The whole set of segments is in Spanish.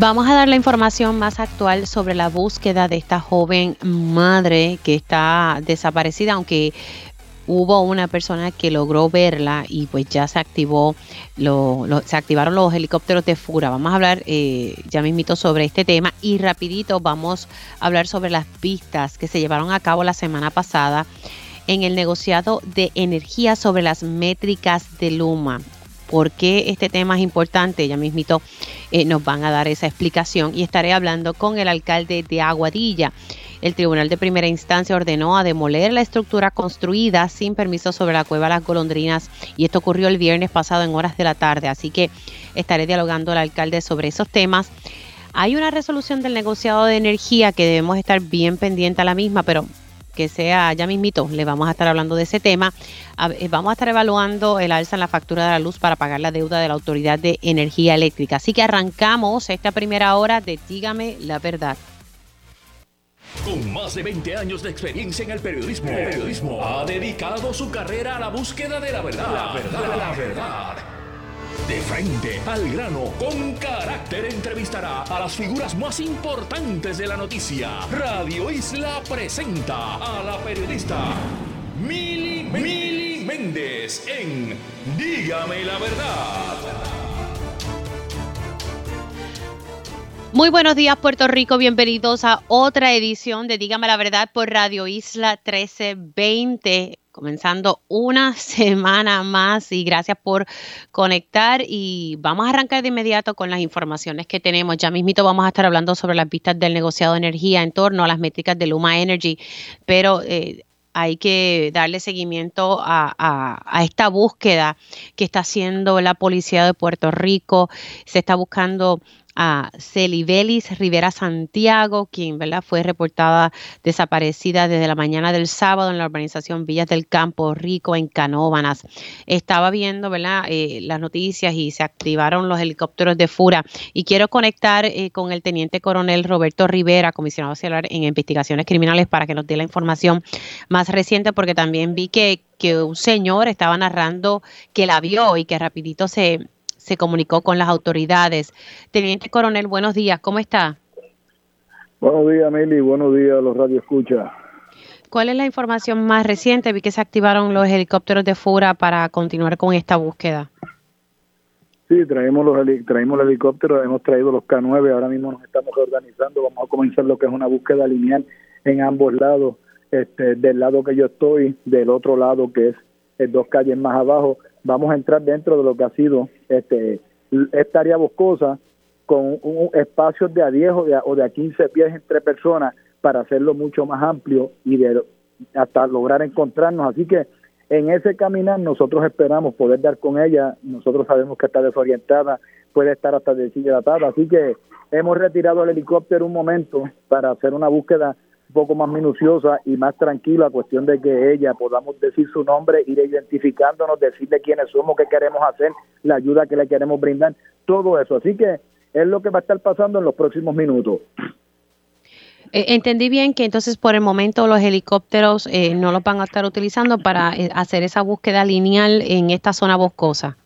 Vamos a dar la información más actual sobre la búsqueda de esta joven madre que está desaparecida, aunque hubo una persona que logró verla y pues ya se activó, se activaron los helicópteros de Fura. Vamos a hablar eh, ya mismito sobre este tema y rapidito vamos a hablar sobre las pistas que se llevaron a cabo la semana pasada en el negociado de energía sobre las métricas de Luma por qué este tema es importante. Ya mismito eh, nos van a dar esa explicación y estaré hablando con el alcalde de Aguadilla. El Tribunal de Primera Instancia ordenó a demoler la estructura construida sin permiso sobre la cueva Las Golondrinas y esto ocurrió el viernes pasado en horas de la tarde, así que estaré dialogando al alcalde sobre esos temas. Hay una resolución del negociado de energía que debemos estar bien pendiente a la misma, pero que sea ya mismito, le vamos a estar hablando de ese tema. Eh, vamos a estar evaluando el alza en la factura de la luz para pagar la deuda de la Autoridad de Energía Eléctrica. Así que arrancamos esta primera hora de Dígame la verdad. Con más de 20 años de experiencia en el periodismo, el periodismo ha dedicado su carrera a la búsqueda de la verdad. La verdad, la verdad. De frente al grano, con carácter entrevistará a las figuras más importantes de la noticia. Radio Isla presenta a la periodista Mili, Mili Méndez en Dígame la verdad. Muy buenos días Puerto Rico, bienvenidos a otra edición de Dígame la verdad por Radio Isla 1320 comenzando una semana más y gracias por conectar y vamos a arrancar de inmediato con las informaciones que tenemos. Ya mismito vamos a estar hablando sobre las pistas del negociado de energía en torno a las métricas de Luma Energy, pero eh, hay que darle seguimiento a, esta búsqueda que está haciendo la policía de Puerto Rico. Se está buscando a Celibelis Rivera Santiago, quien ¿verdad? fue reportada desaparecida desde la mañana del sábado en la urbanización Villas del Campo Rico en Canóbanas. Estaba viendo ¿verdad? Eh, las noticias y se activaron los helicópteros de Fura. Y quiero conectar eh, con el teniente coronel Roberto Rivera, comisionado auxiliar en investigaciones criminales, para que nos dé la información más reciente, porque también vi que, que un señor estaba narrando que la vio y que rapidito se, se comunicó con las autoridades. Teniente Coronel, buenos días, ¿cómo está? Buenos días, Mili, buenos días a los radioescuchas. ¿Cuál es la información más reciente? Vi que se activaron los helicópteros de Fura para continuar con esta búsqueda. Sí, traemos los traemos el helicóptero, hemos traído los K9, ahora mismo nos estamos organizando, vamos a comenzar lo que es una búsqueda lineal en ambos lados, este, del lado que yo estoy, del otro lado que es dos calles más abajo, vamos a entrar dentro de lo que ha sido este esta área boscosa con un espacio de a 10 o de a, 15 pies entre personas para hacerlo mucho más amplio y de, hasta lograr encontrarnos. Así que en ese caminar nosotros esperamos poder dar con ella. Nosotros sabemos que está desorientada, puede estar hasta deshidratada. Así que hemos retirado el helicóptero un momento para hacer una búsqueda un poco más minuciosa y más tranquila, cuestión de que ella podamos decir su nombre, ir identificándonos, decirle quiénes somos, qué queremos hacer, la ayuda que le queremos brindar, todo eso. Así que es lo que va a estar pasando en los próximos minutos. Eh, entendí bien que entonces por el momento los helicópteros eh, no los van a estar utilizando para eh, hacer esa búsqueda lineal en esta zona boscosa.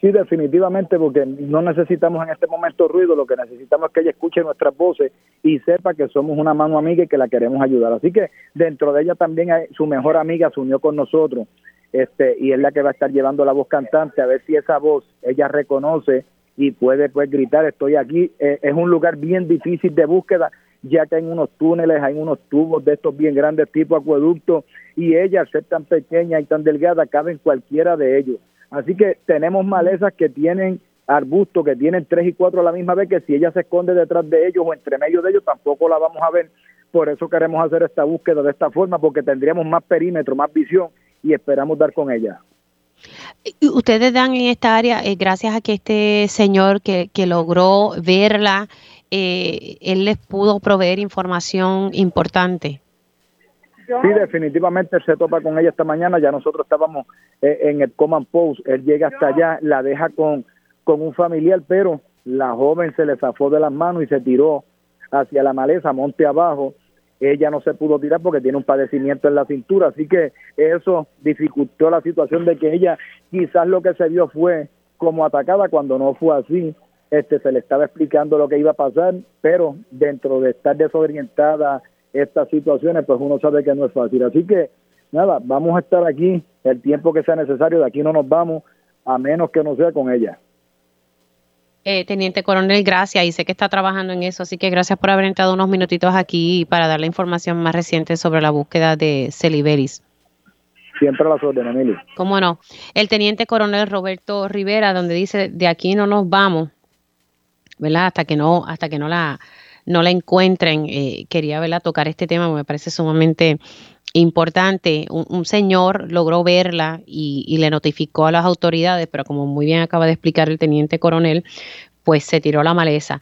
Sí, definitivamente, porque no necesitamos en este momento ruido, lo que necesitamos es que ella escuche nuestras voces y sepa que somos una mano amiga y que la queremos ayudar. Así que dentro de ella también hay, su mejor amiga se unió con nosotros este y es la que va a estar llevando la voz cantante, a ver si esa voz ella reconoce y puede pues gritar, estoy aquí. Eh, es un lugar bien difícil de búsqueda, ya que hay unos túneles, hay unos tubos de estos bien grandes tipo acueducto y ella, al ser tan pequeña y tan delgada, cabe en cualquiera de ellos Así que tenemos malezas que tienen arbustos que tienen tres y cuatro a la misma vez, que si ella se esconde detrás de ellos o entre medio de ellos, tampoco la vamos a ver. Por eso queremos hacer esta búsqueda de esta forma, porque tendríamos más perímetro, más visión y esperamos dar con ella. Ustedes dan en esta área, eh, gracias a que este señor que, que logró verla, eh, él les pudo proveer información importante. Sí, definitivamente se topa con ella esta mañana. Ya nosotros estábamos eh, en el Command Post. Él llega hasta allá, la deja con, con un familiar, pero la joven se le zafó de las manos y se tiró hacia la maleza, monte abajo. Ella no se pudo tirar porque tiene un padecimiento en la cintura, así que eso dificultó la situación de que ella quizás lo que se vio fue como atacada cuando no fue así. este, se le estaba explicando lo que iba a pasar, pero dentro de estar desorientada estas situaciones, pues uno sabe que no es fácil. Así que, nada, vamos a estar aquí el tiempo que sea necesario, de aquí no nos vamos, a menos que no sea con ella. Eh, Teniente Coronel, gracias y sé que está trabajando en eso, así que gracias por haber entrado unos minutitos aquí para dar la información más reciente sobre la búsqueda de Celiberis. Siempre a las órdenes, Emily. ¿Cómo no? El Teniente Coronel Roberto Rivera, donde dice, de aquí no nos vamos, ¿verdad? Hasta que no, hasta que no la, no la encuentren. Eh, quería verla tocar este tema, me parece sumamente importante. Un, señor logró verla y, le notificó a las autoridades, pero como muy bien acaba de explicar el teniente coronel, pues se tiró la maleza.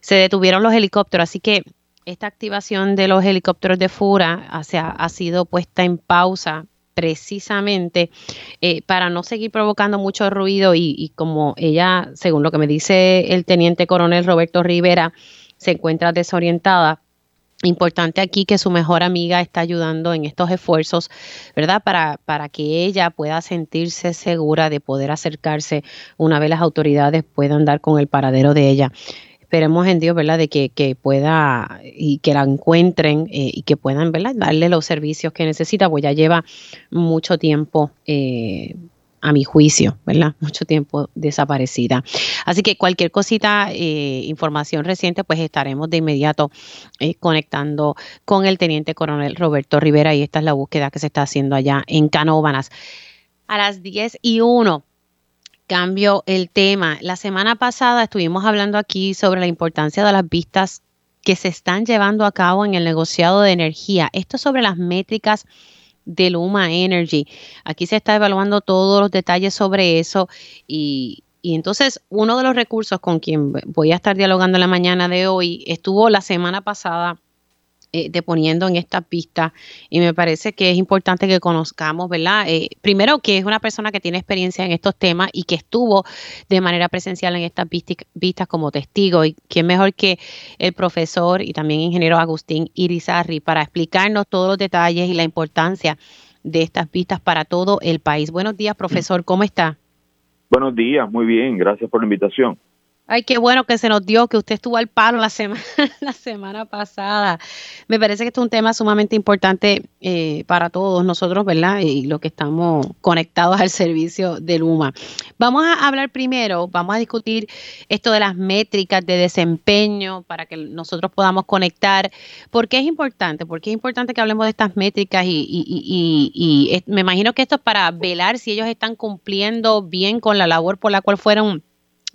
Se detuvieron los helicópteros, así que esta activación de los helicópteros de Fura ha, ha sido puesta en pausa precisamente eh, para no seguir provocando mucho ruido y, y, como ella, según lo que me dice el teniente coronel Roberto Rivera, se encuentra desorientada, Importante aquí que su mejor amiga está ayudando en estos esfuerzos, ¿verdad? Para, para que ella pueda sentirse segura de poder acercarse una vez las autoridades puedan dar con el paradero de ella. Esperemos en Dios, ¿verdad? De que, que pueda y que la encuentren eh, y que puedan, ¿verdad? Darle los servicios que necesita, pues ya lleva mucho tiempo eh, a mi juicio, ¿verdad? Mucho tiempo desaparecida. Así que cualquier cosita, eh, información reciente, pues estaremos de inmediato eh, conectando con el teniente coronel Roberto Rivera y esta es la búsqueda que se está haciendo allá en Canóbanas. A las 10 y 1 cambio el tema. La semana pasada estuvimos hablando aquí sobre la importancia de las vistas que se están llevando a cabo en el negociado de energía. Esto sobre las métricas de Luma Energy. Aquí se está evaluando todos los detalles sobre eso y, y entonces uno de los recursos con quien voy a estar dialogando la mañana de hoy estuvo la semana pasada eh, deponiendo en esta pista y me parece que es importante que conozcamos, ¿verdad? Eh, primero que es una persona que tiene experiencia en estos temas y que estuvo de manera presencial en estas vistas como testigo y quién mejor que el profesor y también ingeniero Agustín Irizarri para explicarnos todos los detalles y la importancia de estas vistas para todo el país. Buenos días, profesor, ¿cómo está? Buenos días, muy bien, gracias por la invitación. Ay, qué bueno que se nos dio que usted estuvo al palo la semana, la semana pasada. Me parece que esto es un tema sumamente importante eh, para todos nosotros, ¿verdad? Y lo que estamos conectados al servicio de Luma. Vamos a hablar primero, vamos a discutir esto de las métricas de desempeño para que nosotros podamos conectar. ¿Por qué es importante? Porque es importante que hablemos de estas métricas y, y, y, y me imagino que esto es para velar si ellos están cumpliendo bien con la labor por la cual fueron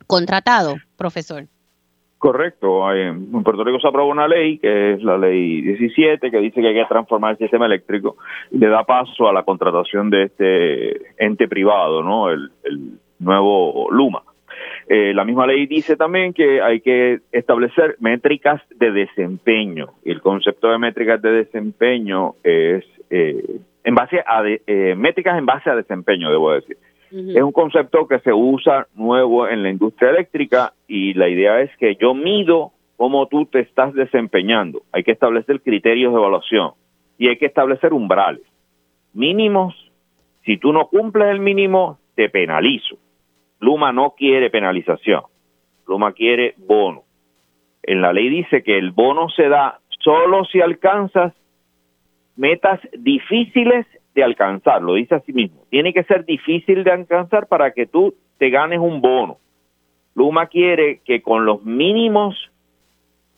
contratado, profesor. Correcto. En Puerto Rico se aprobó una ley, que es la ley 17, que dice que hay que transformar el sistema eléctrico y le da paso a la contratación de este ente privado, ¿no? El, nuevo Luma. Eh, la misma ley dice también que hay que establecer métricas de desempeño. Y el concepto de métricas de desempeño es eh, en base a eh, métricas en base a desempeño, debo decir. Es un concepto que se usa nuevo en la industria eléctrica y la idea es que yo mido cómo tú te estás desempeñando. Hay que establecer criterios de evaluación y hay que establecer umbrales mínimos. Si tú no cumples el mínimo, te penalizo. Luma no quiere penalización. Luma quiere bono. En la ley dice que el bono se da solo si alcanzas metas difíciles de alcanzar, lo dice así mismo. Tiene que ser difícil de alcanzar para que tú te ganes un bono. Luma quiere que con los mínimos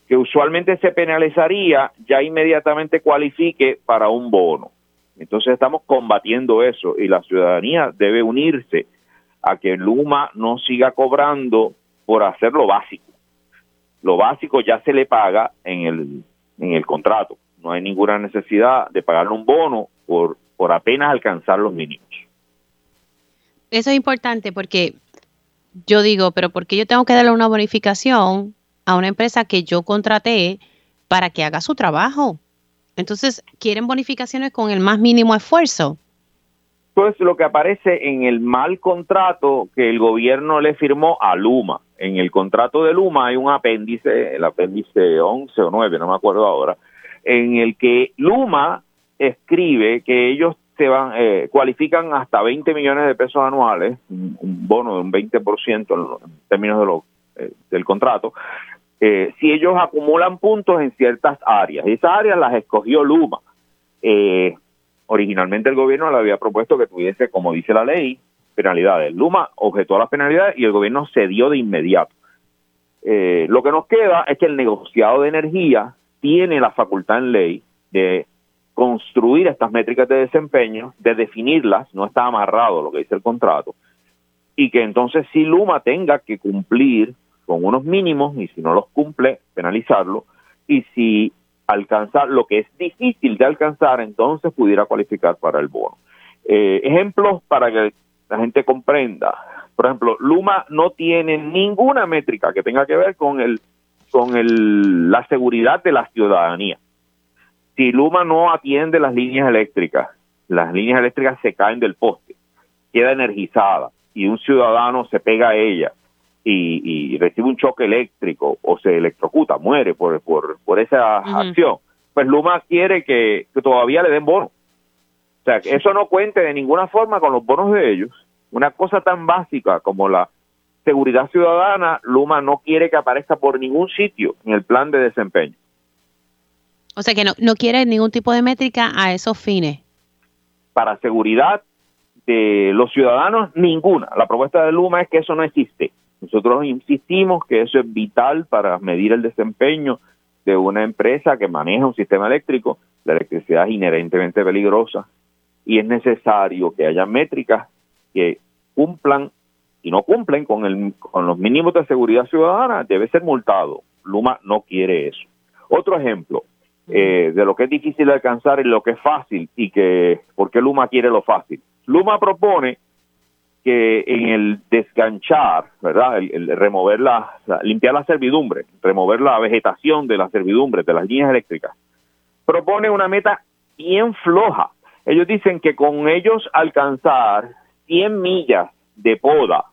que usualmente se penalizaría, ya inmediatamente cualifique para un bono. Entonces estamos combatiendo eso y la ciudadanía debe unirse a que Luma no siga cobrando por hacer lo básico. Lo básico ya se le paga en el, en el contrato. No hay ninguna necesidad de pagarle un bono por por apenas alcanzar los mínimos. Eso es importante porque yo digo, pero ¿por qué yo tengo que darle una bonificación a una empresa que yo contraté para que haga su trabajo? Entonces, quieren bonificaciones con el más mínimo esfuerzo. Pues lo que aparece en el mal contrato que el gobierno le firmó a Luma. En el contrato de Luma hay un apéndice, el apéndice 11 o 9, no me acuerdo ahora, en el que Luma escribe que ellos se van, eh, cualifican hasta 20 millones de pesos anuales, un, bono de un 20% en, en términos de lo eh, del contrato, eh, si ellos acumulan puntos en ciertas áreas. Y esas áreas las escogió Luma. Eh, originalmente el gobierno le había propuesto que tuviese, como dice la ley, penalidades. Luma objetó las penalidades y el gobierno cedió de inmediato. Eh, lo que nos queda es que el negociado de energía tiene la facultad en ley de construir estas métricas de desempeño, de definirlas, no está amarrado lo que dice el contrato, y que entonces si Luma tenga que cumplir con unos mínimos y si no los cumple, penalizarlo, y si alcanzar lo que es difícil de alcanzar, entonces pudiera cualificar para el bono. Eh, ejemplos para que la gente comprenda. Por ejemplo, Luma no tiene ninguna métrica que tenga que ver con el con el, la seguridad de la ciudadanía. Si Luma no atiende las líneas eléctricas, las líneas eléctricas se caen del poste, queda energizada y un ciudadano se pega a ella y, recibe un choque eléctrico o se electrocuta, muere por, por, por esa acción, pues Luma quiere que, todavía le den bono. O sea, que eso no cuente de ninguna forma con los bonos de ellos. Una cosa tan básica como la seguridad ciudadana, Luma no quiere que aparezca por ningún sitio en el plan de desempeño. O sea que no, no quiere ningún tipo de métrica a esos fines. Para seguridad de los ciudadanos, ninguna. La propuesta de Luma es que eso no existe. Nosotros insistimos que eso es vital para medir el desempeño de una empresa que maneja un sistema eléctrico. La electricidad es inherentemente peligrosa y es necesario que haya métricas que cumplan y no cumplen con, el, con los mínimos de seguridad ciudadana, debe ser multado. Luma no quiere eso. Otro ejemplo eh, de lo que es difícil alcanzar y lo que es fácil y que, ¿por qué Luma quiere lo fácil? Luma propone que en el desganchar, ¿verdad? El, remover la, limpiar la servidumbre, remover la vegetación de la servidumbre, de las líneas eléctricas, propone una meta bien floja. Ellos dicen que con ellos alcanzar 100 millas de poda,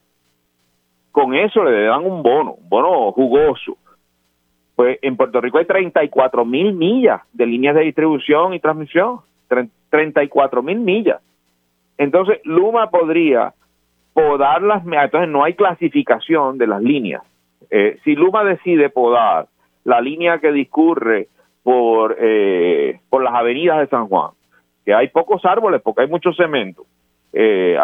con eso le dan un bono, un bono jugoso. En Puerto Rico hay 34 mil millas de líneas de distribución y transmisión, 34 mil millas. Entonces, Luma podría podar las, entonces no hay clasificación de las líneas. Eh, si Luma decide podar la línea que discurre por, eh, por las avenidas de San Juan, que hay pocos árboles porque hay mucho cemento, eh,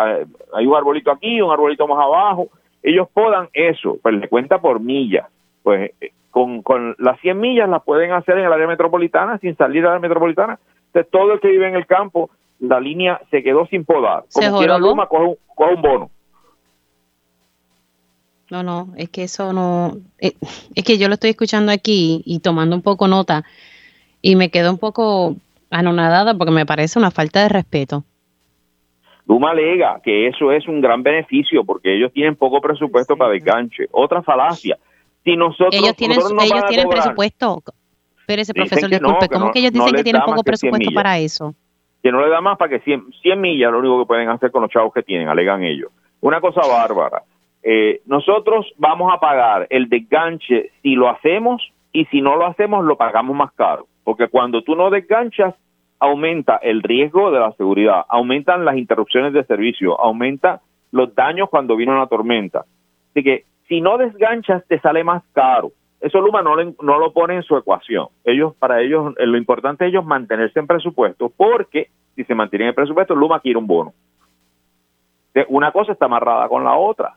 hay un arbolito aquí, un arbolito más abajo, ellos podan eso, pues le cuenta por millas. Pues con, con las 100 millas las pueden hacer en el área metropolitana sin salir a la metropolitana. Entonces todo el que vive en el campo, la línea se quedó sin podar. Como quiera Luma, coge un bono. No, no, es que eso no, eh, es, que yo lo estoy escuchando aquí y tomando un poco nota y me quedo un poco anonadada porque me parece una falta de respeto. Luma alega que eso es un gran beneficio porque ellos tienen poco presupuesto para desganche. Otra falacia. Si nosotros, ellos tienen, ellos tienen presupuesto, pero ese profesor, disculpe, ¿cómo que ellos dicen que tienen poco presupuesto para eso? Que no le da más para que 100, 100 millas lo único que pueden hacer con los chavos que tienen, alegan ellos. Una cosa bárbara. Eh, nosotros vamos a pagar el desganche si lo hacemos y si no lo hacemos lo pagamos más caro, porque cuando tú no desganchas aumenta el riesgo de la seguridad, aumentan las interrupciones de servicio, aumenta los daños cuando viene una tormenta. Así que si no desganchas te sale más caro. Eso Luma no, no lo pone en su ecuación. Ellos, para ellos, lo importante es ellos mantenerse en presupuesto, porque si se mantiene en el presupuesto, Luma quiere un bono. Una cosa está amarrada con la otra.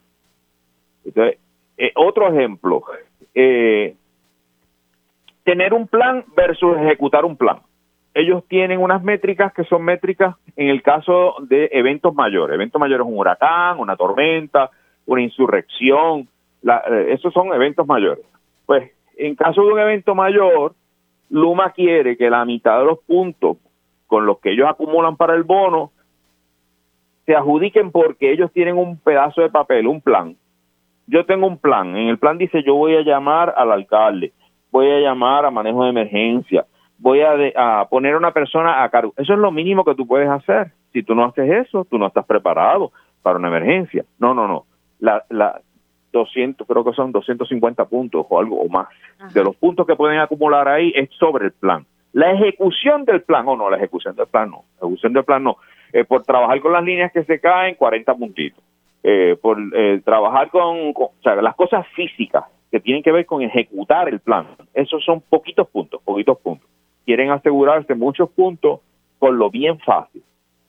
Entonces, eh, otro ejemplo, eh, tener un plan versus ejecutar un plan. Ellos tienen unas métricas que son métricas en el caso de eventos mayores. Eventos mayores un huracán, una tormenta, una insurrección. Eh, esos son eventos mayores. Pues en caso de un evento mayor, Luma quiere que la mitad de los puntos con los que ellos acumulan para el bono se adjudiquen porque ellos tienen un pedazo de papel, un plan, yo tengo un plan. En el plan dice yo voy a llamar al alcalde, voy a llamar a manejo de emergencia, voy a, poner a una persona a cargo. Eso es lo mínimo que tú puedes hacer. Si tú no haces eso, tú no estás preparado para una emergencia. No, no, no. La, la 200, creo que son 250 puntos o algo o más. De los puntos que pueden acumular ahí es sobre el plan. La ejecución del plan, o no, la ejecución del plan no. La ejecución del plan no. Eh, por trabajar con las líneas que se caen, 40 puntitos. eh, por eh, trabajar con, o sea, las cosas físicas que tienen que ver con ejecutar el plan. Esos son poquitos puntos, poquitos puntos. Quieren asegurarse muchos puntos por lo bien fácil.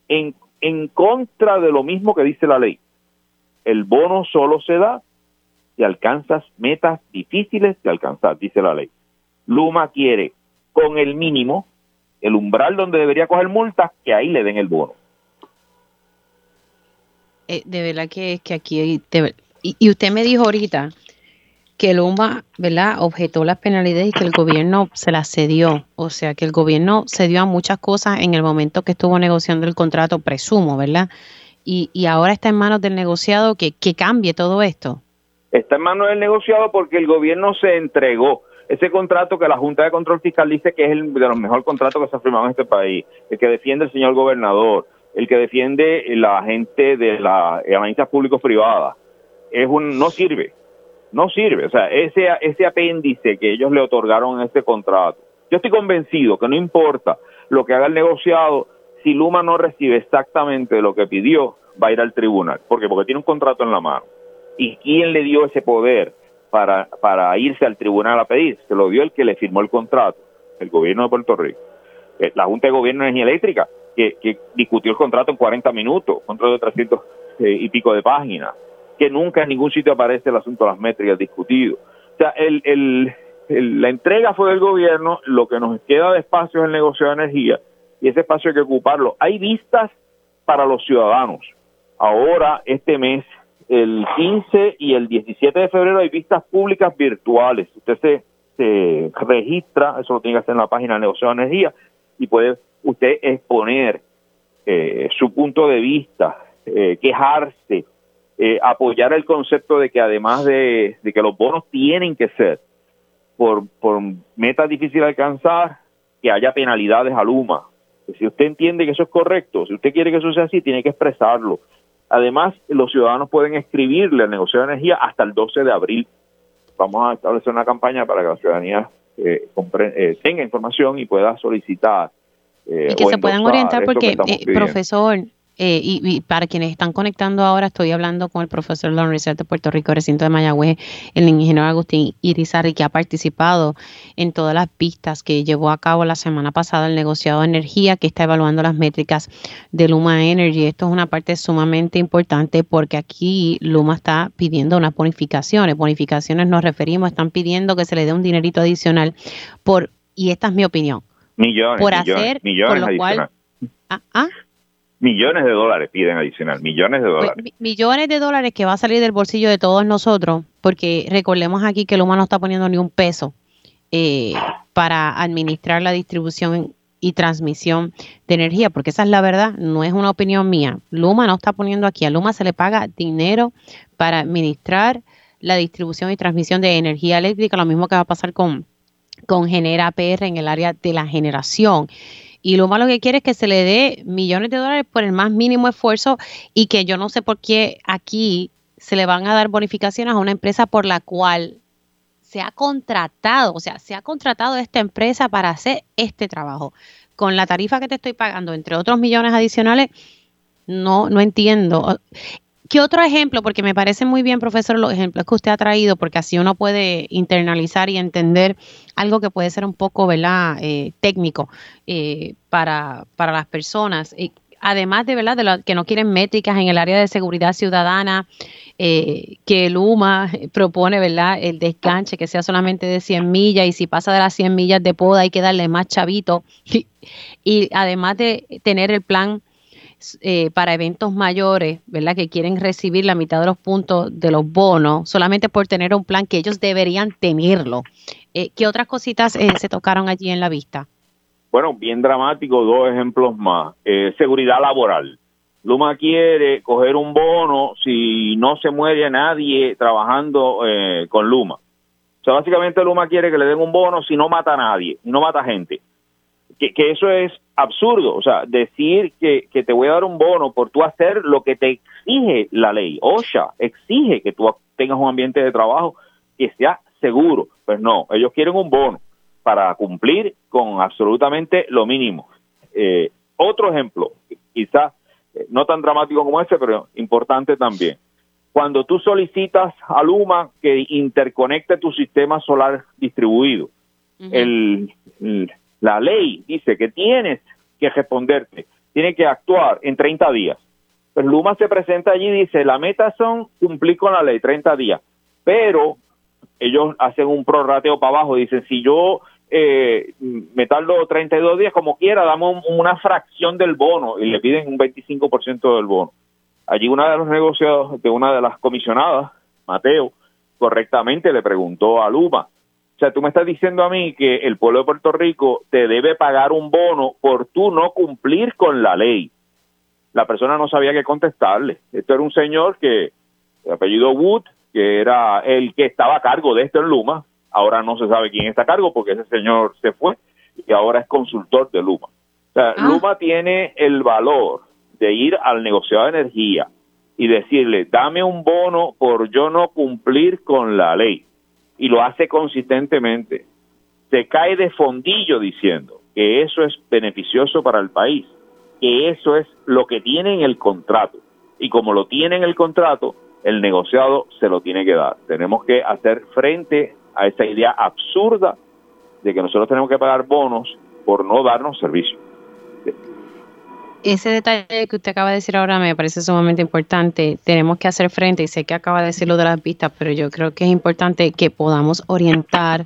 En, en contra de lo mismo que dice la ley. El bono solo se da si alcanzas metas difíciles de alcanzar, dice la ley. Luma quiere con el mínimo, el umbral donde debería coger multas, que ahí le den el bono. Eh, de verdad que, que aquí, y, usted me dijo ahorita que Luma, ¿verdad?, objetó las penalidades y que el gobierno se las cedió. O sea, que el gobierno cedió a muchas cosas en el momento que estuvo negociando el contrato, presumo, ¿verdad? Y, y ahora está en manos del negociado que, que cambie todo esto. Está en manos del negociado porque el gobierno se entregó ese contrato que la Junta de Control Fiscal dice que es el de los mejores contratos que se ha firmado en este país, el que defiende el señor gobernador, el que defiende la gente de las agencias públicos privadas, es un no sirve, no sirve, o sea, ese ese apéndice que ellos le otorgaron a este contrato. Yo estoy convencido que no importa lo que haga el negociado, si Luma no recibe exactamente lo que pidió, va a ir al tribunal, porque porque tiene un contrato en la mano. ¿Y quién le dio ese poder para, para irse al tribunal a pedir? Se lo dio el que le firmó el contrato, el gobierno de Puerto Rico. Eh, la Junta de Gobierno de Energía Eléctrica, que, discutió el contrato en 40 minutos, contrato de 300 eh, y pico de páginas, que nunca en ningún sitio aparece el asunto de las métricas discutido. O sea, el, el, la entrega fue del gobierno, lo que nos queda de espacio es el negocio de energía, y ese espacio hay que ocuparlo. Hay vistas para los ciudadanos. Ahora, este mes, el 15 y el 17 de febrero hay vistas públicas virtuales. Usted se, se registra, eso lo tiene que hacer en la página de negocio de energía, y puede usted exponer eh, su punto de vista, eh, quejarse, eh, apoyar el concepto de que además de, que los bonos tienen que ser por, por metas difíciles de alcanzar, que haya penalidades a Luma. Si usted entiende que eso es correcto, si usted quiere que eso sea así, tiene que expresarlo. Además, los ciudadanos pueden escribirle al negocio de energía hasta el 12 de abril. Vamos a establecer una campaña para que la ciudadanía tenga información y pueda solicitar eh, y que se puedan orientar porque, eh, profesor, eh, y, para quienes están conectando ahora, estoy hablando con el profesor de la Universidad de Puerto Rico, recinto de Mayagüez, el ingeniero Agustín Irizarry, que ha participado en todas las pistas que llevó a cabo la semana pasada el negociado de energía, que está evaluando las métricas de Luma Energy. Esto es una parte sumamente importante porque aquí Luma está pidiendo unas bonificaciones. Bonificaciones nos referimos, están pidiendo que se le dé un dinerito adicional por, y esta es mi opinión, Millones, por hacer, millones ah, ah. Millones de dólares piden adicional, millones de pues, dólares. millones de dólares que va a salir del bolsillo de todos nosotros, porque recordemos aquí que Luma no está poniendo ni un peso eh, para administrar la distribución y transmisión de energía, porque esa es la verdad, no es una opinión mía. Luma no está poniendo aquí, a Luma se le paga dinero para administrar la distribución y transmisión de energía eléctrica, lo mismo que va a pasar con con Genera PR en el área de la generación. Y lo malo que quiere es que se le dé millones de dólares por el más mínimo esfuerzo y que yo no sé por qué aquí se le van a dar bonificaciones a una empresa por la cual se ha contratado, o sea, se ha contratado esta empresa para hacer este trabajo. Con la tarifa que te estoy pagando, entre otros millones adicionales, no, no entiendo. ¿Qué otro ejemplo? Porque me parece muy bien, profesor, los ejemplos que usted ha traído, porque así uno puede internalizar y entender algo que puede ser un poco, ¿verdad?, eh, técnico eh, para, para las personas. además de, ¿verdad?, de que no quieren métricas en el área de seguridad ciudadana, eh, que el UMA propone, ¿verdad?, el desganche que sea solamente de 100 millas y si pasa de las 100 millas de poda hay que darle más chavito. y además de tener el plan eh, para eventos mayores, ¿verdad? Que quieren recibir la mitad de los puntos de los bonos solamente por tener un plan que ellos deberían tenerlo. Eh, ¿Qué otras cositas eh, se tocaron allí en la vista? Bueno, bien dramático, dos ejemplos más. seguridad laboral. Luma quiere coger un bono si no se muere nadie trabajando con Luma. O sea, básicamente Luma quiere que le den un bono si no mata a nadie, no mata gente que, eso es absurdo, o sea, decir que, que, te voy a dar un bono por tú hacer lo que te exige la ley. OSHA exige que tú tengas un ambiente de trabajo que sea seguro. Pues no, ellos quieren un bono para cumplir con absolutamente lo mínimo. Eh, otro ejemplo, quizás eh, no tan dramático como ese, pero importante también. cuando tú solicitas a Luma que interconecte tu sistema solar distribuido, el, la ley dice que tienes que responderte, tienes que actuar en 30 días. Pues Luma se presenta allí y dice, la meta son cumplir con la ley, 30 días, pero ellos hacen un prorrateo para abajo, dicen, si yo eh, me tardo 32 días, como quiera, damos una fracción del bono y le piden un 25% del bono. Allí una de los negociados de una de las comisionadas, Mateo, correctamente le preguntó a Luma, o sea, tú me estás diciendo a mí que el pueblo de Puerto Rico te debe pagar un bono por tú no cumplir con la ley. La persona no sabía qué contestarle. Esto era un señor que, de apellido Wood, que era el que estaba a cargo de esto en Luma. Ahora no se sabe quién está a cargo porque ese señor se fue y ahora es consultor de Luma. O sea, ah. Luma tiene el valor de ir al negociado de energía y decirle, dame un bono por yo no cumplir con la ley. Y lo hace consistentemente. Se cae de fondillo diciendo que eso es beneficioso para el país, que eso es lo que tiene en el contrato. Y como lo tiene en el contrato, el negociado se lo tiene que dar. Tenemos que hacer frente a esa idea absurda de que nosotros tenemos que pagar bonos por no darnos servicio. Ese detalle que usted acaba de decir ahora me parece sumamente importante. Tenemos que hacer frente, y sé que acaba de decirlo de las vistas, pero yo creo que es importante que podamos orientar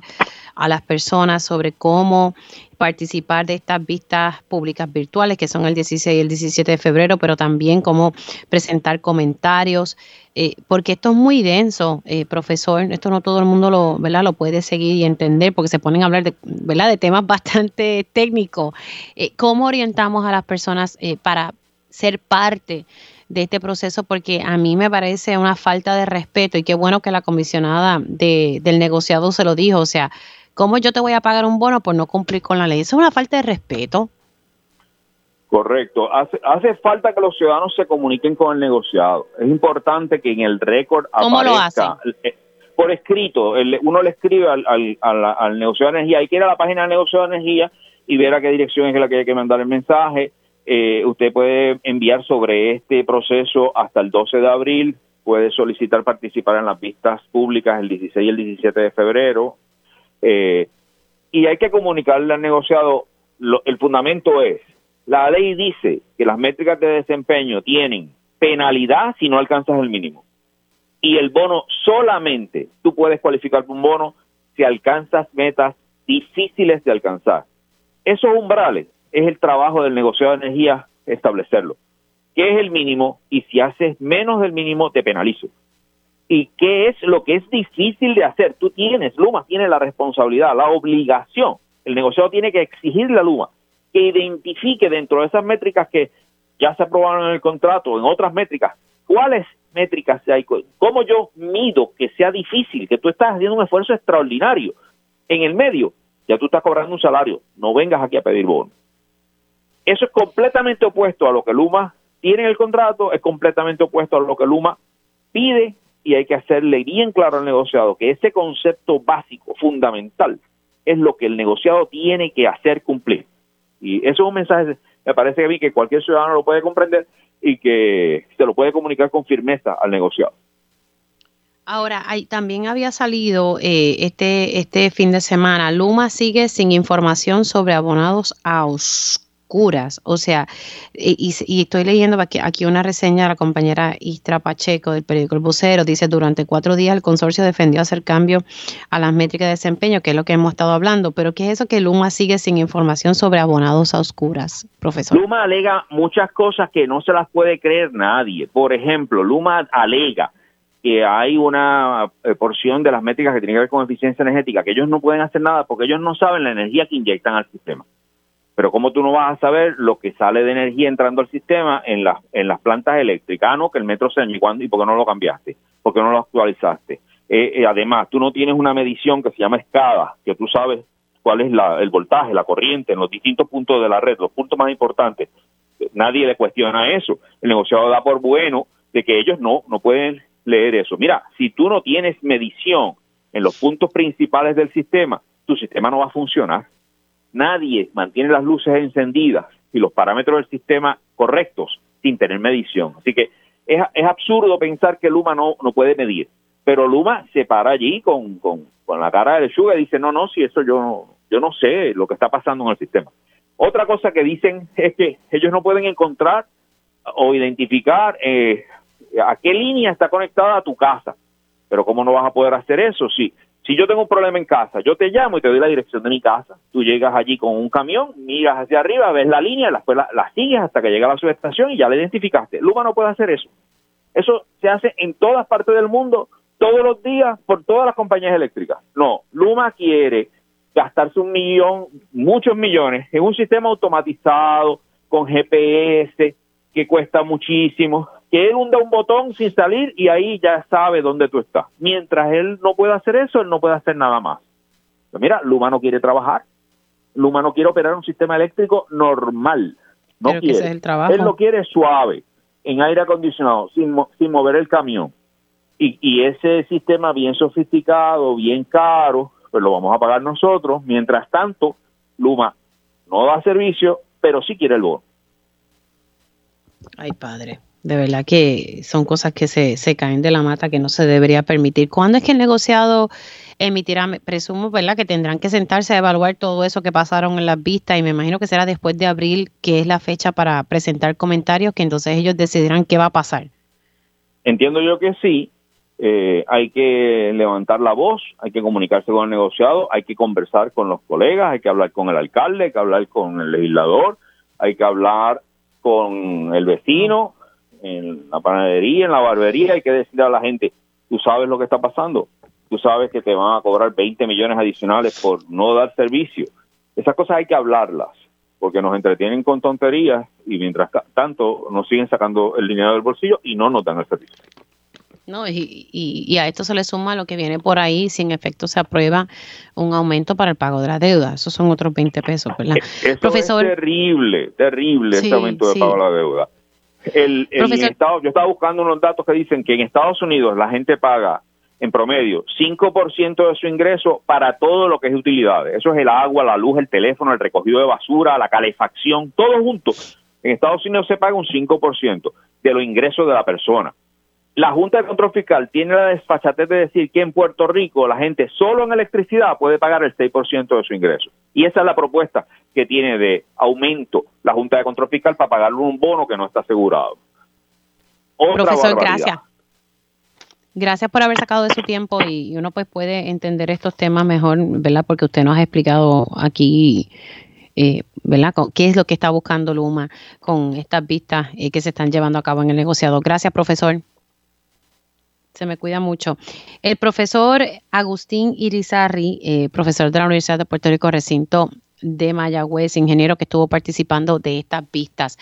a las personas sobre cómo participar de estas vistas públicas virtuales que son el 16 y el 17 de febrero, pero también cómo presentar comentarios, eh, porque esto es muy denso, eh, profesor, esto no todo el mundo lo, ¿verdad? lo puede seguir y entender, porque se ponen a hablar de, ¿verdad? de temas bastante técnicos. Eh, ¿Cómo orientamos a las personas para ser parte? de este proceso porque a mí me parece una falta de respeto y qué bueno que la comisionada de, del negociado se lo dijo, o sea, ¿Cómo yo te voy a pagar un bono por no cumplir con la ley? Eso es una falta de respeto. Correcto. Hace, hace falta que los ciudadanos se comuniquen con el negociado. Es importante que en el récord ¿Cómo lo hace? Eh, por escrito. uno le escribe al, al, negociado de energía. Hay que ir a la página del negociado de energía y ver a qué dirección es la que hay que mandar el mensaje. Eh, usted puede enviar sobre este proceso hasta el 12 de abril. Puede solicitar participar en las vistas públicas el 16 y el 17 de febrero eh, y hay que comunicarle al negociado, el fundamento es, la ley dice que las métricas de desempeño tienen penalidad si no alcanzas el mínimo. Y el bono solamente, tú puedes cualificar por un bono si alcanzas metas difíciles de alcanzar. Esos umbrales es el trabajo del negociado de energía establecerlo. ¿Qué es el mínimo? Y si haces menos del mínimo, te penalizo y qué es lo que es difícil de hacer. Tú tienes, Luma tiene la responsabilidad, la obligación. El negociado tiene que exigirle a Luma que identifique dentro de esas métricas que ya se aprobaron en el contrato, en otras métricas, cuáles métricas hay, cómo yo mido que sea difícil, que tú estás haciendo un esfuerzo extraordinario. En el medio, ya tú estás cobrando un salario, no vengas aquí a pedir bono. Eso es completamente opuesto a lo que Luma tiene en el contrato, es completamente opuesto a lo que Luma pide y hay que hacerle bien claro al negociado que ese concepto básico, fundamental, es lo que el negociado tiene que hacer cumplir. Y eso es un mensaje, me parece a mí que cualquier ciudadano lo puede comprender y que se lo puede comunicar con firmeza al negociado. Ahora, hay, también había salido eh, este, este fin de semana, Luma sigue sin información sobre abonados a curas. O sea, y, estoy leyendo aquí, aquí, una reseña de la compañera Istra Pacheco del periódico El Vocero. Dice, durante cuatro días el consorcio defendió hacer cambio a las métricas de desempeño, que es lo que hemos estado hablando. Pero ¿qué es eso que Luma sigue sin información sobre abonados a oscuras, profesor? Luma alega muchas cosas que no se las puede creer nadie. Por ejemplo, Luma alega que hay una eh, porción de las métricas que tienen que ver con eficiencia energética, que ellos no pueden hacer nada porque ellos no saben la energía que inyectan al sistema. Pero ¿cómo tú no vas a saber lo que sale de energía entrando al sistema en las, en las plantas eléctricas? Ah, no, que el metro se ¿y, ¿y por qué no lo cambiaste? ¿Por qué no lo actualizaste? Eh, eh, además, tú no tienes una medición que se llama escala, que tú sabes cuál es la, el voltaje, la corriente en los distintos puntos de la red, los puntos más importantes. Nadie le cuestiona eso. El negociado da por bueno de que ellos no, no pueden leer eso. Mira, si tú no tienes medición en los puntos principales del sistema, tu sistema no va a funcionar nadie mantiene las luces encendidas y los parámetros del sistema correctos sin tener medición. Así que es, es absurdo pensar que Luma no, no puede medir. Pero Luma se para allí con, con, con la cara de Suga y dice, no, no, si eso yo, yo no sé lo que está pasando en el sistema. Otra cosa que dicen es que ellos no pueden encontrar o identificar eh, a qué línea está conectada a tu casa. Pero ¿cómo no vas a poder hacer eso? Si, si yo tengo un problema en casa, yo te llamo y te doy la dirección de mi casa. Tú llegas allí con un camión, miras hacia arriba, ves la línea, después la, la sigues hasta que llega a la subestación y ya la identificaste. Luma no puede hacer eso. Eso se hace en todas partes del mundo, todos los días, por todas las compañías eléctricas. No, Luma quiere gastarse un millón, muchos millones, en un sistema automatizado, con GPS, que cuesta muchísimo, que él hunda un botón sin salir y ahí ya sabe dónde tú estás. Mientras él no pueda hacer eso, él no puede hacer nada más. Pero mira, Luma no quiere trabajar. Luma no quiere operar un sistema eléctrico normal. No quiere. Él lo quiere suave, en aire acondicionado, sin, sin mover el camión. Y, y ese sistema bien sofisticado, bien caro, pues lo vamos a pagar nosotros. Mientras tanto, Luma no da servicio, pero sí quiere el bono. Ay, padre. De verdad que son cosas que se, se caen de la mata que no se debería permitir. ¿Cuándo es que el negociado emitirá? Presumo, ¿verdad? Que tendrán que sentarse a evaluar todo eso que pasaron en las vistas y me imagino que será después de abril, que es la fecha para presentar comentarios, que entonces ellos decidirán qué va a pasar. Entiendo yo que sí. Eh, hay que levantar la voz, hay que comunicarse con el negociado, hay que conversar con los colegas, hay que hablar con el alcalde, hay que hablar con el legislador, hay que hablar con el vecino, en la panadería, en la barbería, hay que decirle a la gente, tú sabes lo que está pasando, tú sabes que te van a cobrar 20 millones adicionales por no dar servicio. Esas cosas hay que hablarlas, porque nos entretienen con tonterías y mientras tanto nos siguen sacando el dinero del bolsillo y no nos dan el servicio. No, y, y, a esto se le suma lo que viene por ahí, si en efecto se aprueba un aumento para el pago de la deuda. Esos son otros 20 pesos, ¿verdad? Eso Profesor, es terrible, terrible ese aumento de pago de la deuda. El, Estado, yo estaba buscando unos datos que dicen que en Estados Unidos la gente paga en promedio 5% de su ingreso para todo lo que es utilidades. Eso es el agua, la luz, el teléfono, el recogido de basura, la calefacción, todo junto. En Estados Unidos se paga un 5% de los ingresos de la persona. La Junta de Control Fiscal tiene la desfachatez de decir que en Puerto Rico la gente solo en electricidad puede pagar el 6% de su ingreso. Y esa es la propuesta que tiene de aumento la Junta de Control Fiscal para pagarle un bono que no está asegurado. Profesor, gracias. Gracias por haber sacado de su tiempo y uno pues puede entender estos temas mejor, ¿verdad? Porque usted nos ha explicado aquí, eh, ¿verdad? ¿Qué es lo que está buscando Luma con estas vistas eh, que se están llevando a cabo en el negociado? Gracias, profesor se me cuida mucho. El profesor Agustín Irizarri, eh, profesor de la Universidad de Puerto Rico, recinto de Mayagüez, ingeniero que estuvo participando de estas vistas.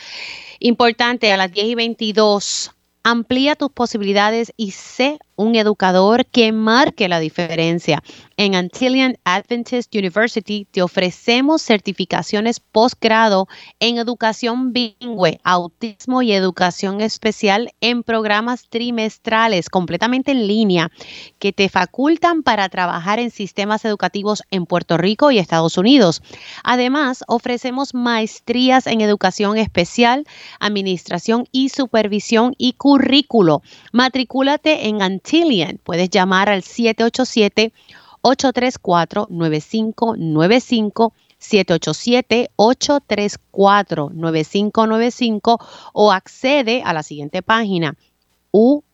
Importante, a las 10 y 22, amplía tus posibilidades y sé un educador que marque la diferencia. En Antillian Adventist University te ofrecemos certificaciones posgrado en educación bilingüe, autismo y educación especial en programas trimestrales completamente en línea que te facultan para trabajar en sistemas educativos en Puerto Rico y Estados Unidos. Además, ofrecemos maestrías en educación especial, administración y supervisión y currículo. Matricúlate en Antillian Puedes llamar al 787-834-9595. 787-834-9595 o accede a la siguiente página uaa.edu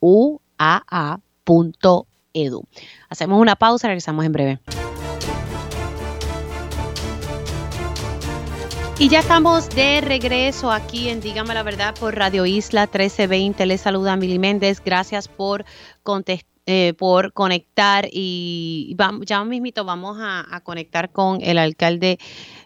uaa.edu. Hacemos una pausa, regresamos en breve. Y ya estamos de regreso aquí en Dígame la Verdad por Radio Isla 1320. Les saluda Mili Méndez. Gracias por eh, por conectar y ya mismito vamos a, conectar con el alcalde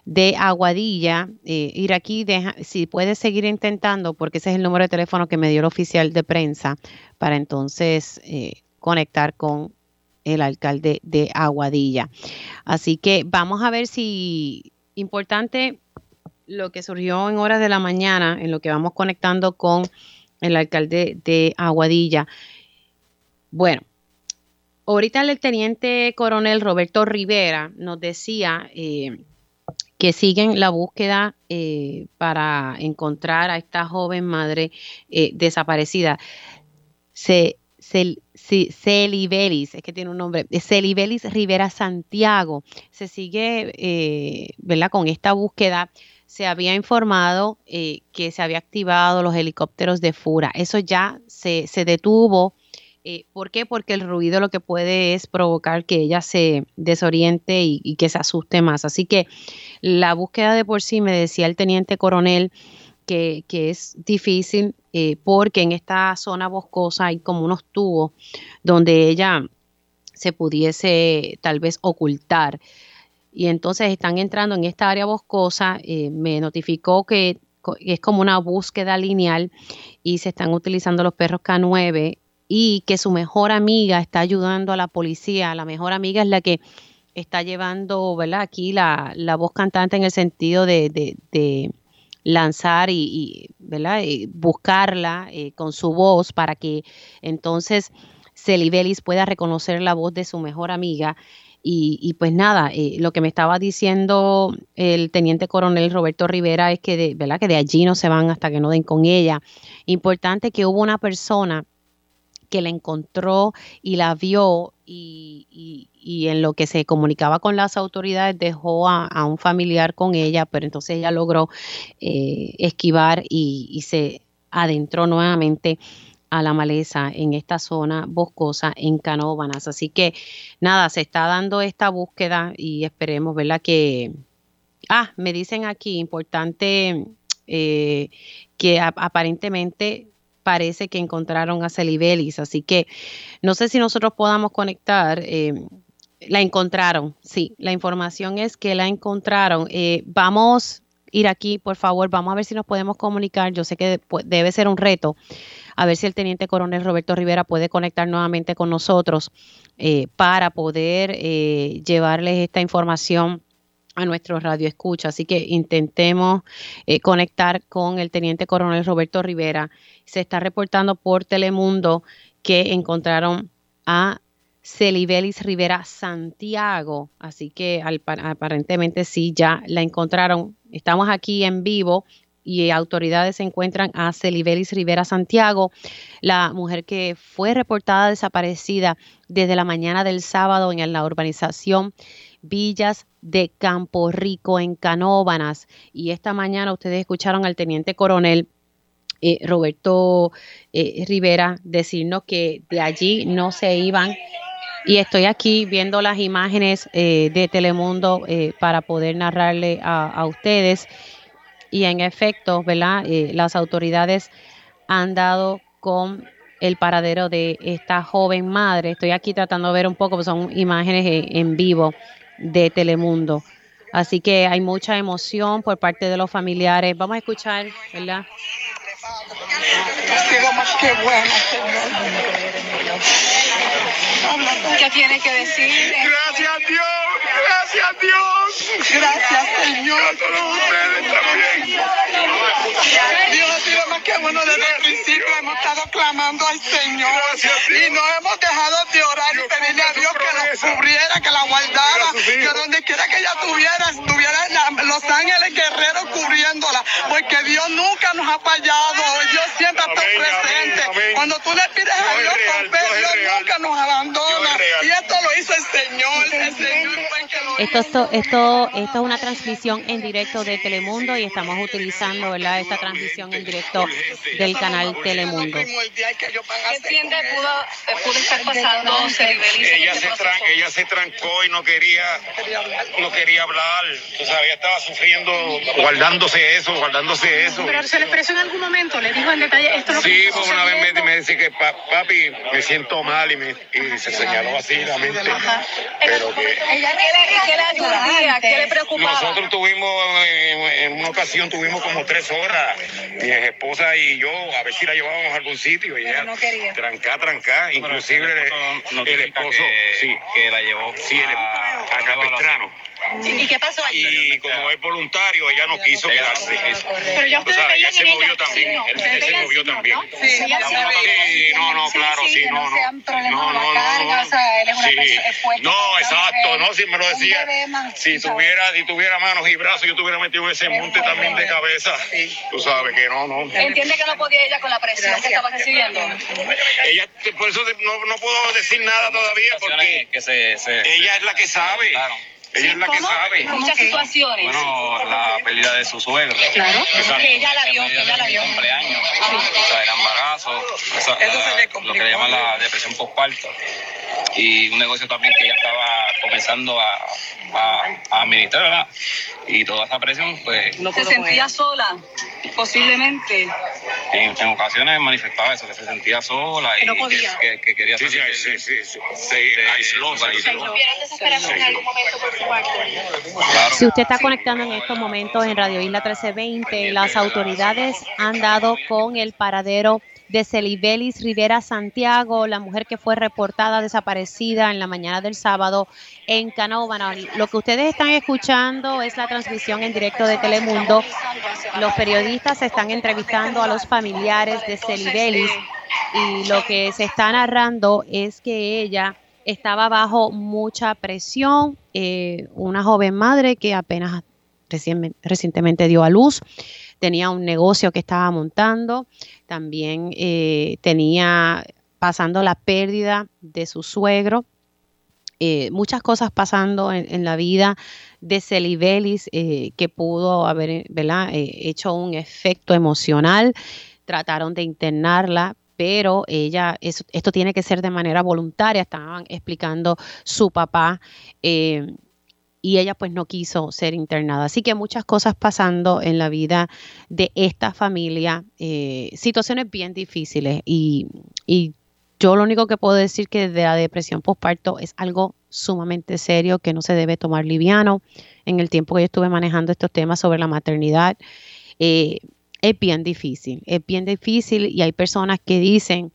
de Aguadilla. Eh, ir aquí, deja, si puedes seguir intentando, porque ese es el número de teléfono que me dio el oficial de prensa, para entonces eh, conectar con el alcalde de Aguadilla. Así que vamos a ver si, importante, lo que surgió en horas de la mañana, en lo que vamos conectando con el alcalde de Aguadilla. Bueno, ahorita el teniente coronel Roberto Rivera nos decía eh, que siguen la búsqueda eh, para encontrar a esta joven madre eh, desaparecida. Se, Celibelis, es que tiene un nombre, Celibelis Rivera Santiago. Se sigue, ¿verdad? Con esta búsqueda se había informado que se había activado los helicópteros de Fura. Eso ya se, se detuvo eh, ¿Por qué? Porque el ruido lo que puede es provocar que ella se desoriente y, que se asuste más. Así que la búsqueda de por sí, me decía el teniente coronel, que, es difícil eh, porque en esta zona boscosa hay como unos tubos donde ella se pudiese tal vez ocultar. Y entonces están entrando en esta área boscosa. Eh, me notificó que es como una búsqueda lineal y se están utilizando los perros K9 y que su mejor amiga está ayudando a la policía. La mejor amiga es la que está llevando, ¿verdad? Aquí la, voz cantante en el sentido de, lanzar y, ¿verdad? buscarla eh, con su voz para que entonces Celibelis pueda reconocer la voz de su mejor amiga. Y, pues nada, eh, lo que me estaba diciendo el teniente coronel Roberto Rivera es que de, ¿verdad? que de allí no se van hasta que no den con ella. Importante que hubo una persona que la encontró y la vio y, en lo que se comunicaba con las autoridades dejó a, un familiar con ella, pero entonces ella logró eh, esquivar y, se adentró nuevamente a la maleza en esta zona boscosa en Canóbanas. Así que nada, se está dando esta búsqueda y esperemos, ¿verdad? Que, ah, me dicen aquí, importante eh, que aparentemente parece que encontraron a Celibelis, así que no sé si nosotros podamos conectar. Eh, la encontraron, sí, la información es que la encontraron. Eh, vamos ir aquí, por favor, vamos a ver si nos podemos comunicar. Yo sé que debe ser un reto, a ver si el teniente coronel Roberto Rivera puede conectar nuevamente con nosotros eh, para poder llevarles esta información a nuestro radio escucha. Así que intentemos eh, conectar con el teniente coronel Roberto Rivera. Se está reportando por Telemundo que encontraron a Celibelis Rivera Santiago. Así que aparentemente sí, ya la encontraron. Estamos aquí en vivo y autoridades encuentran a Celibelis Rivera Santiago, la mujer que fue reportada desaparecida desde la mañana del sábado en la urbanización Villas de Campo Rico en Canóbanas. Y esta mañana ustedes escucharon al teniente coronel eh, Roberto eh, Rivera decirnos que de allí no se iban. Y estoy aquí viendo las imágenes eh, de Telemundo para poder narrarle a, ustedes. Y en efecto, ¿verdad? las autoridades han dado con el paradero de esta joven madre. Estoy aquí tratando de ver un poco, pues son imágenes en vivo de Telemundo. Así que hay mucha emoción por parte de los familiares. Vamos a escuchar, ¿verdad? ¿Qué tiene que decir? Gracias a Dios, gracias a Dios. Gracias, Señor. A todos ustedes también. Dios ha sido más que bueno desde el principio. Hemos estado clamando al Señor. Y no hemos dejado de orar y pedirle a Dios que la cubriera, que la guardara, que donde quiera que ella estuviera, estuviera los ángeles guerreros cubriéndola. Porque Dios nunca nos ha fallado. Dios siempre está presente. Cuando tú le pides a Dios con fe, Dios nunca nos abandona. Y esto lo hizo el Señor. El Señor esto, esto, esto, esto es una transmisión en directo de Telemundo y estamos utilizando ¿verdad? esta transmisión en directo del canal Telemundo. ¿Qué pudo, pudo estar pasando ella se, ella se trancó y no quería, no quería hablar. Tú sabes, ella estaba sufriendo, guardándose eso, guardándose eso. Pero se le expresó en algún momento, le dijo en detalle esto lo que Sí, pues una vez me, me dice que papi, me siento mal y, me, y se señaló así la mente. Pero que... ¿Ella qué le? ¿Qué le preocupaba? Nosotros tuvimos, en, una ocasión tuvimos como tres horas, mi esposa y yo, a ver si la llevábamos a algún sitio. Y ella no quería. Trancá, trancá, inclusive el, el, esposo que, sí, que la llevó sí, el, a, a ¿Y qué pasó ahí? Y como es voluntario, ella no quiso quedarse. Pero ya ustedes veían se movió también. Él, se movió también. Sí, no, no, claro, sí, no, no. No, no, no. No, exacto, no, no, si me lo decía. Si tuviera, si tuviera manos y brazos, yo tuviera metido ese monte también de cabeza. Tú sabes que no, no. Entiende que no podía ella con la presión que estaba recibiendo. Ella, por eso no, no puedo decir nada todavía porque que se, se, ella es la que sabe. Ella es la que sabe. Muchas situaciones. Bueno, la pérdida de su suegro. Claro, Exacto. que ella la vio, que ella la vio. cumpleaños. O sea, el embarazo. esa- Eso se le la- lo que le llaman la depresión postparto. Y un negocio también que ella estaba comenzando a, a, a administrar, ¿verdad? Y toda esa presión, pues, Se sentía sola, posiblemente. en, en ocasiones manifestaba eso, que se sentía sola y Que no podía. que, que quería Sí, sí, salir sí, del- sí, sí. Se de- aisló, se aisló. desesperación en algún momento por. Si usted está conectando en estos momentos en Radio Isla 1320, las autoridades han dado con el paradero de Celibelis Rivera Santiago, la mujer que fue reportada desaparecida en la mañana del sábado en Canóvana. Lo que ustedes están escuchando es la transmisión en directo de Telemundo. Los periodistas están entrevistando a los familiares de Celibelis y lo que se está narrando es que ella estaba bajo mucha presión, eh, una joven madre que apenas recien- recientemente dio a luz, tenía un negocio que estaba montando, también eh, tenía pasando la pérdida de su suegro, eh, muchas cosas pasando en, la vida de Celibelis eh, que pudo haber hecho un efecto emocional. Trataron de internarla, pero ella, esto tiene que ser de manera voluntaria, estaban explicando su papá. eh, y ella pues no quiso ser internada. Así que muchas cosas pasando en la vida de esta familia, eh, situaciones bien difíciles y, y yo lo único que puedo decir que de la depresión postparto es algo sumamente serio que no se debe tomar liviano. En el tiempo que yo estuve manejando estos temas sobre la maternidad, eh, es bien difícil, es bien difícil y hay personas que dicen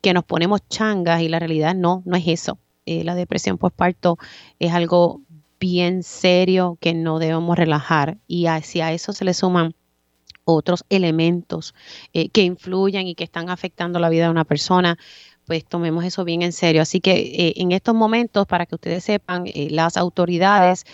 que nos ponemos changas y la realidad no, no es eso. Eh, la depresión postparto es algo bien serio que no debemos relajar y hacia eso se le suman otros elementos eh, que influyen y que están afectando la vida de una persona, pues tomemos eso bien en serio. Así que eh, en estos momentos, para que ustedes sepan, las autoridades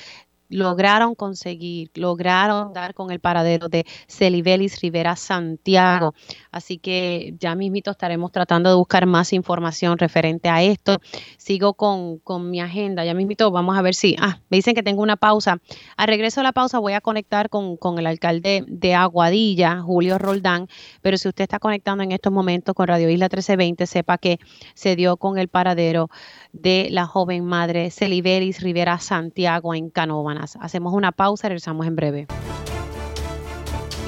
lograron conseguir, lograron dar con el paradero de Celibelis Rivera Santiago. Así que ya mismito estaremos tratando de buscar más información referente a esto. Sigo con, con mi agenda, ya mismito vamos a ver si, ah, me dicen que tengo una pausa. Al regreso de la pausa voy a conectar con, con el alcalde de Aguadilla, Julio Roldán, pero si usted está conectando en estos momentos con Radio Isla 1320, sepa que se dio con el paradero de la joven madre Celibelis Rivera Santiago en Canóvanas. Hacemos una pausa regresamos en breve.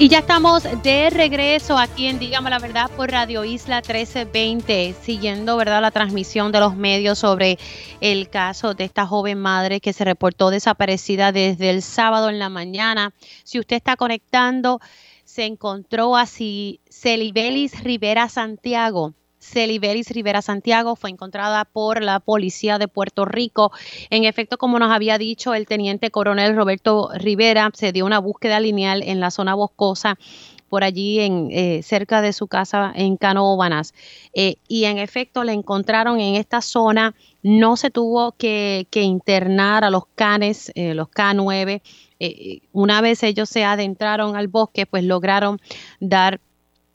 Y ya estamos de regreso aquí en Dígame la Verdad por Radio Isla 1320, siguiendo ¿verdad? la transmisión de los medios sobre el caso de esta joven madre que se reportó desaparecida desde el sábado en la mañana. Si usted está conectando, se encontró así Celibelis Rivera Santiago. Celibelis Rivera Santiago fue encontrada por la policía de Puerto Rico. En efecto, como nos había dicho el teniente coronel Roberto Rivera, se dio una búsqueda lineal en la zona boscosa por allí en eh, cerca de su casa en Canóvanas. Eh, y en efecto la encontraron en esta zona. No se tuvo que, internar a los canes, eh, los K9. Eh, una vez ellos se adentraron al bosque, pues lograron dar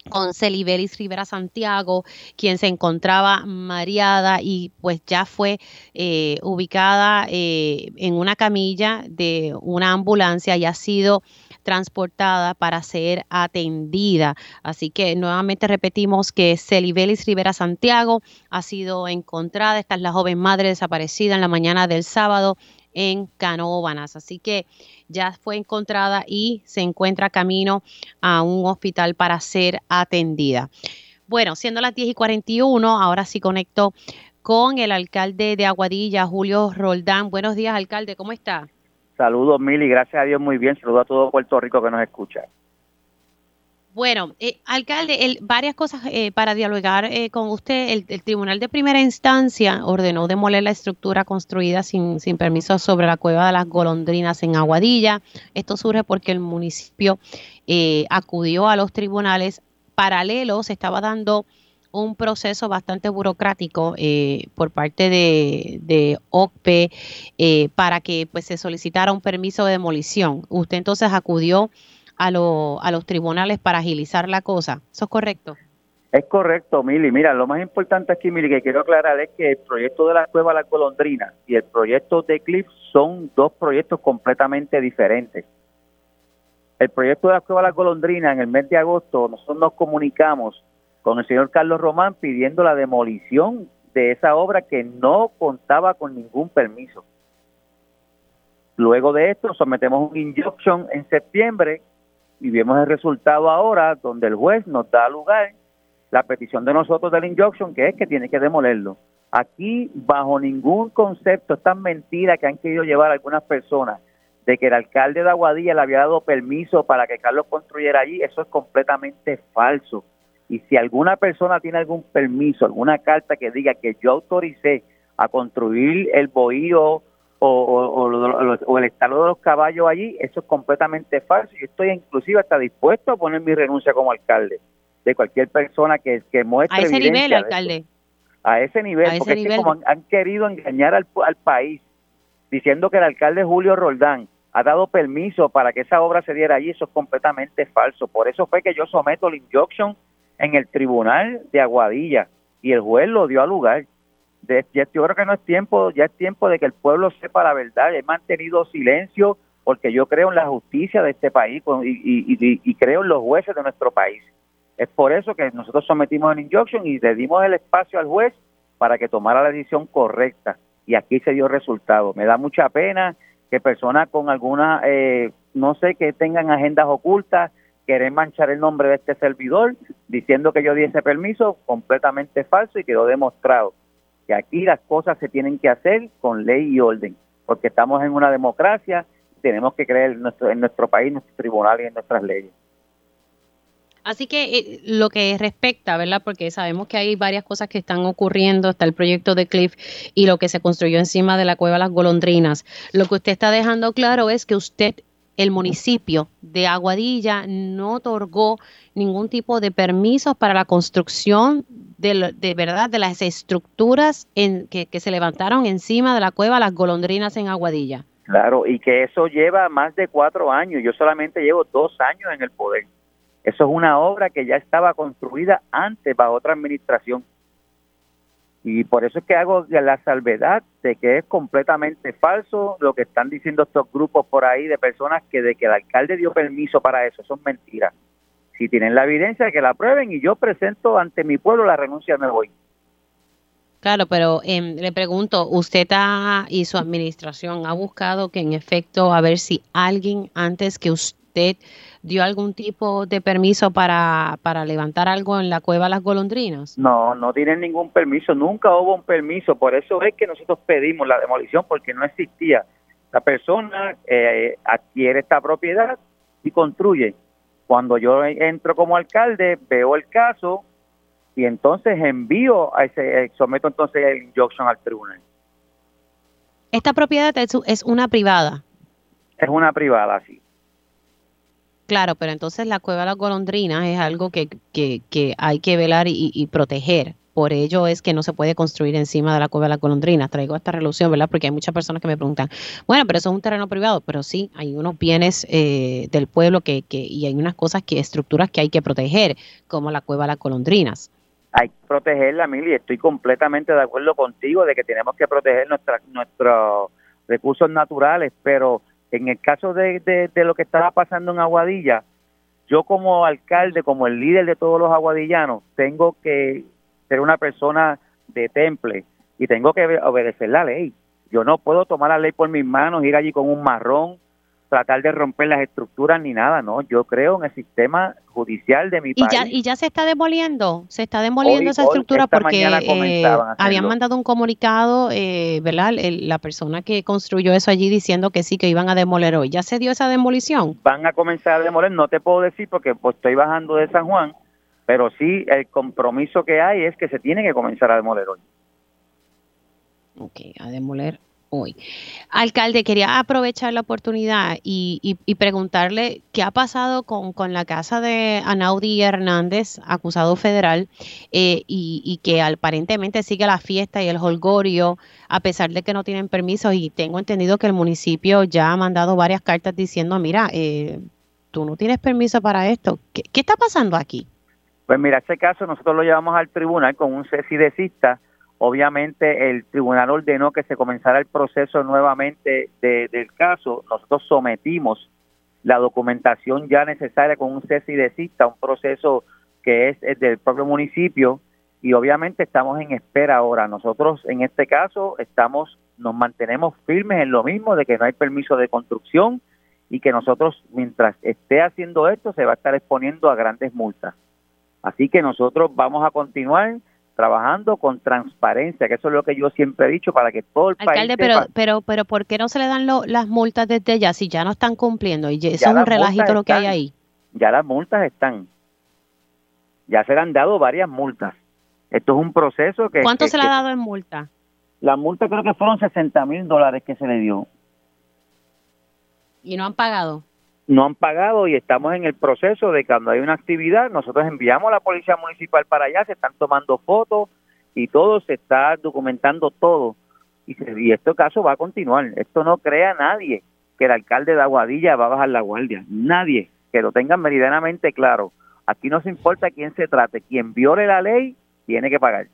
con Celibelis Rivera Santiago, quien se encontraba mareada y pues ya fue eh, ubicada eh, en una camilla de una ambulancia y ha sido transportada para ser atendida. Así que nuevamente repetimos que Celibelis Rivera Santiago ha sido encontrada. Esta es la joven madre desaparecida en la mañana del sábado en Canóvanas. Así que ya fue encontrada y se encuentra camino a un hospital para ser atendida. Bueno, siendo las 10 y 41, ahora sí conecto con el alcalde de Aguadilla, Julio Roldán. Buenos días, alcalde, ¿cómo está? Saludos, Mili, gracias a Dios, muy bien. Saludos a todo Puerto Rico que nos escucha. Bueno, eh, alcalde, el- varias cosas eh, para dialogar eh, con usted. El, Tribunal de Primera Instancia ordenó demoler la estructura construida sin, sin permiso sobre la cueva de las golondrinas en Aguadilla. Esto surge porque el municipio eh, acudió a los tribunales paralelos, estaba dando un proceso bastante burocrático eh, por parte de, de OCPE eh, para que pues se solicitara un permiso de demolición. Usted entonces acudió a, a los tribunales para agilizar la cosa. ¿Eso es correcto? Es correcto, Mili. Mira, lo más importante aquí, Mili, que quiero aclarar es que el proyecto de la Cueva La Colondrina y el proyecto de Cliff son dos proyectos completamente diferentes. El proyecto de la Cueva La Colondrina, en el mes de agosto, nosotros nos comunicamos con el señor Carlos Román pidiendo la demolición de esa obra que no contaba con ningún permiso. Luego de esto, sometemos un injunction en septiembre y vemos el resultado ahora, donde el juez nos da lugar la petición de nosotros del injunction, que es que tiene que demolerlo. Aquí, bajo ningún concepto, esta mentira que han querido llevar algunas personas de que el alcalde de Aguadilla le había dado permiso para que Carlos construyera allí, eso es completamente falso. Y si alguna persona tiene algún permiso, alguna carta que diga que yo autoricé a construir el bohío o, el estado de los caballos allí, eso es completamente falso. Yo estoy inclusive hasta dispuesto a poner mi renuncia como alcalde de cualquier persona que, que muestre. A ese nivel, alcalde. A ese nivel, porque Es que como han, querido engañar al, al país diciendo que el alcalde Julio Roldán ha dado permiso para que esa obra se diera allí, eso es completamente falso. Por eso fue que yo someto la injunction en el tribunal de Aguadilla y el juez lo dio a lugar. De, yo creo que no es tiempo, ya es tiempo de que el pueblo sepa la verdad. He mantenido silencio porque yo creo en la justicia de este país y, y creo en los jueces de nuestro país. Es por eso que nosotros sometimos el injunction y le dimos el espacio al juez para que tomara la decisión correcta. Y aquí se dio resultado. Me da mucha pena que personas con alguna, eh, no sé, que tengan agendas ocultas, quieren manchar el nombre de este servidor diciendo que yo di ese permiso, completamente falso y quedó demostrado que aquí las cosas se tienen que hacer con ley y orden, porque estamos en una democracia, tenemos que creer en nuestro, en nuestro país, en nuestros tribunales y en nuestras leyes. Así que eh, lo que respecta, ¿verdad? Porque sabemos que hay varias cosas que están ocurriendo, está el proyecto de Cliff y lo que se construyó encima de la cueva Las Golondrinas. Lo que usted está dejando claro es que usted, el municipio de Aguadilla, no otorgó ningún tipo de permisos para la construcción de, de verdad de las estructuras en, que, que se levantaron encima de la cueva Las Golondrinas en Aguadilla. Claro, y que eso lleva más de cuatro años. Yo solamente llevo dos años en el poder. Eso es una obra que ya estaba construida antes bajo otra administración. Y por eso es que hago la salvedad de que es completamente falso lo que están diciendo estos grupos por ahí de personas que de que el alcalde dio permiso para eso. Eso es mentira. Si tienen la evidencia, que la prueben y yo presento ante mi pueblo la renuncia, me voy. Claro, pero em, le pregunto, ¿usted y su administración ha buscado que en efecto a ver si alguien antes que usted dio algún tipo de permiso para, para levantar algo en la cueva Las Golondrinas? No, no tienen ningún permiso, nunca hubo un permiso, por eso es que nosotros pedimos la demolición porque no existía. La persona eh, adquiere esta propiedad y construye. Cuando yo entro como alcalde, veo el caso y entonces envío a ese, eh, someto entonces el injunction al tribunal. ¿Esta propiedad es, una privada? Es una privada, sí. Claro, pero entonces la cueva de las golondrinas es algo que, que, que hay que velar y, proteger. Por ello es que no se puede construir encima de la cueva de las golondrinas. Traigo esta resolución, ¿verdad? Porque hay muchas personas que me preguntan, bueno, pero eso es un terreno privado. Pero sí, hay unos bienes eh, del pueblo que, que, y hay unas cosas que, estructuras que hay que proteger, como la cueva de las golondrinas. Hay que protegerla, Mili. Estoy completamente de acuerdo contigo de que tenemos que proteger nuestra, nuestros recursos naturales, pero en el caso de, de, lo que estaba pasando en Aguadilla, yo como alcalde, como el líder de todos los aguadillanos, tengo que ser una persona de temple y tengo que obedecer la ley. Yo no puedo tomar la ley por mis manos, ir allí con un marrón tratar de romper las estructuras ni nada, no. Yo creo en el sistema judicial de mi país. Ya, y ya se está demoliendo, se está demoliendo esa estructura porque eh, habían mandado un comunicado, eh, ¿verdad? la persona que construyó eso allí diciendo que sí, que iban a demoler hoy. ¿Ya se dio esa demolición? Van a comenzar a demoler, no te puedo decir porque pues, estoy bajando de San Juan, pero sí el compromiso que hay es que se tiene que comenzar a demoler hoy. Ok, a demoler hoy. Alcalde, quería aprovechar la oportunidad y, preguntarle qué ha pasado con, la casa de Anaudi Hernández, acusado federal, eh, y, que aparentemente sigue la fiesta y el holgorio, a pesar de que no tienen permisos. Y tengo entendido que el municipio ya ha mandado varias cartas diciendo, mira, eh, tú no tienes permiso para esto. ¿Qué, está pasando aquí? Pues mira, este caso nosotros lo llevamos al tribunal con un cesidecista Obviamente el tribunal ordenó que se comenzara el proceso nuevamente del caso. Nosotros sometimos la documentación ya necesaria con un cesidecista, un proceso que es, del propio municipio y obviamente estamos en espera ahora. Nosotros en este caso estamos nos mantenemos firmes en lo mismo de que no hay permiso de construcción y que nosotros mientras esté haciendo esto se va a estar exponiendo a grandes multas. Así que nosotros vamos a continuar trabajando con transparencia, que eso es lo que yo siempre he dicho para que todo el Alcalde, pero, pero, pero ¿por qué no se le dan las multas desde ya si ya no están cumpliendo? Y eso es un relajito lo que hay ahí. Ya las multas están. Ya se le han dado varias multas. Esto es un proceso que... ¿Cuánto se le ha dado en multa? La multa creo que fueron 60 mil dólares que se le dio. ¿Y no han pagado? No han pagado y estamos en el proceso de cuando hay una actividad, nosotros enviamos a la policía municipal para allá, se están tomando fotos y todo se está documentando todo. Y, y este caso va a continuar. Esto no crea nadie que el alcalde de Aguadilla va a bajar la guardia. Nadie. Que lo tengan meridianamente claro. Aquí no se importa quién se trate. Quien viole la ley tiene que pagar.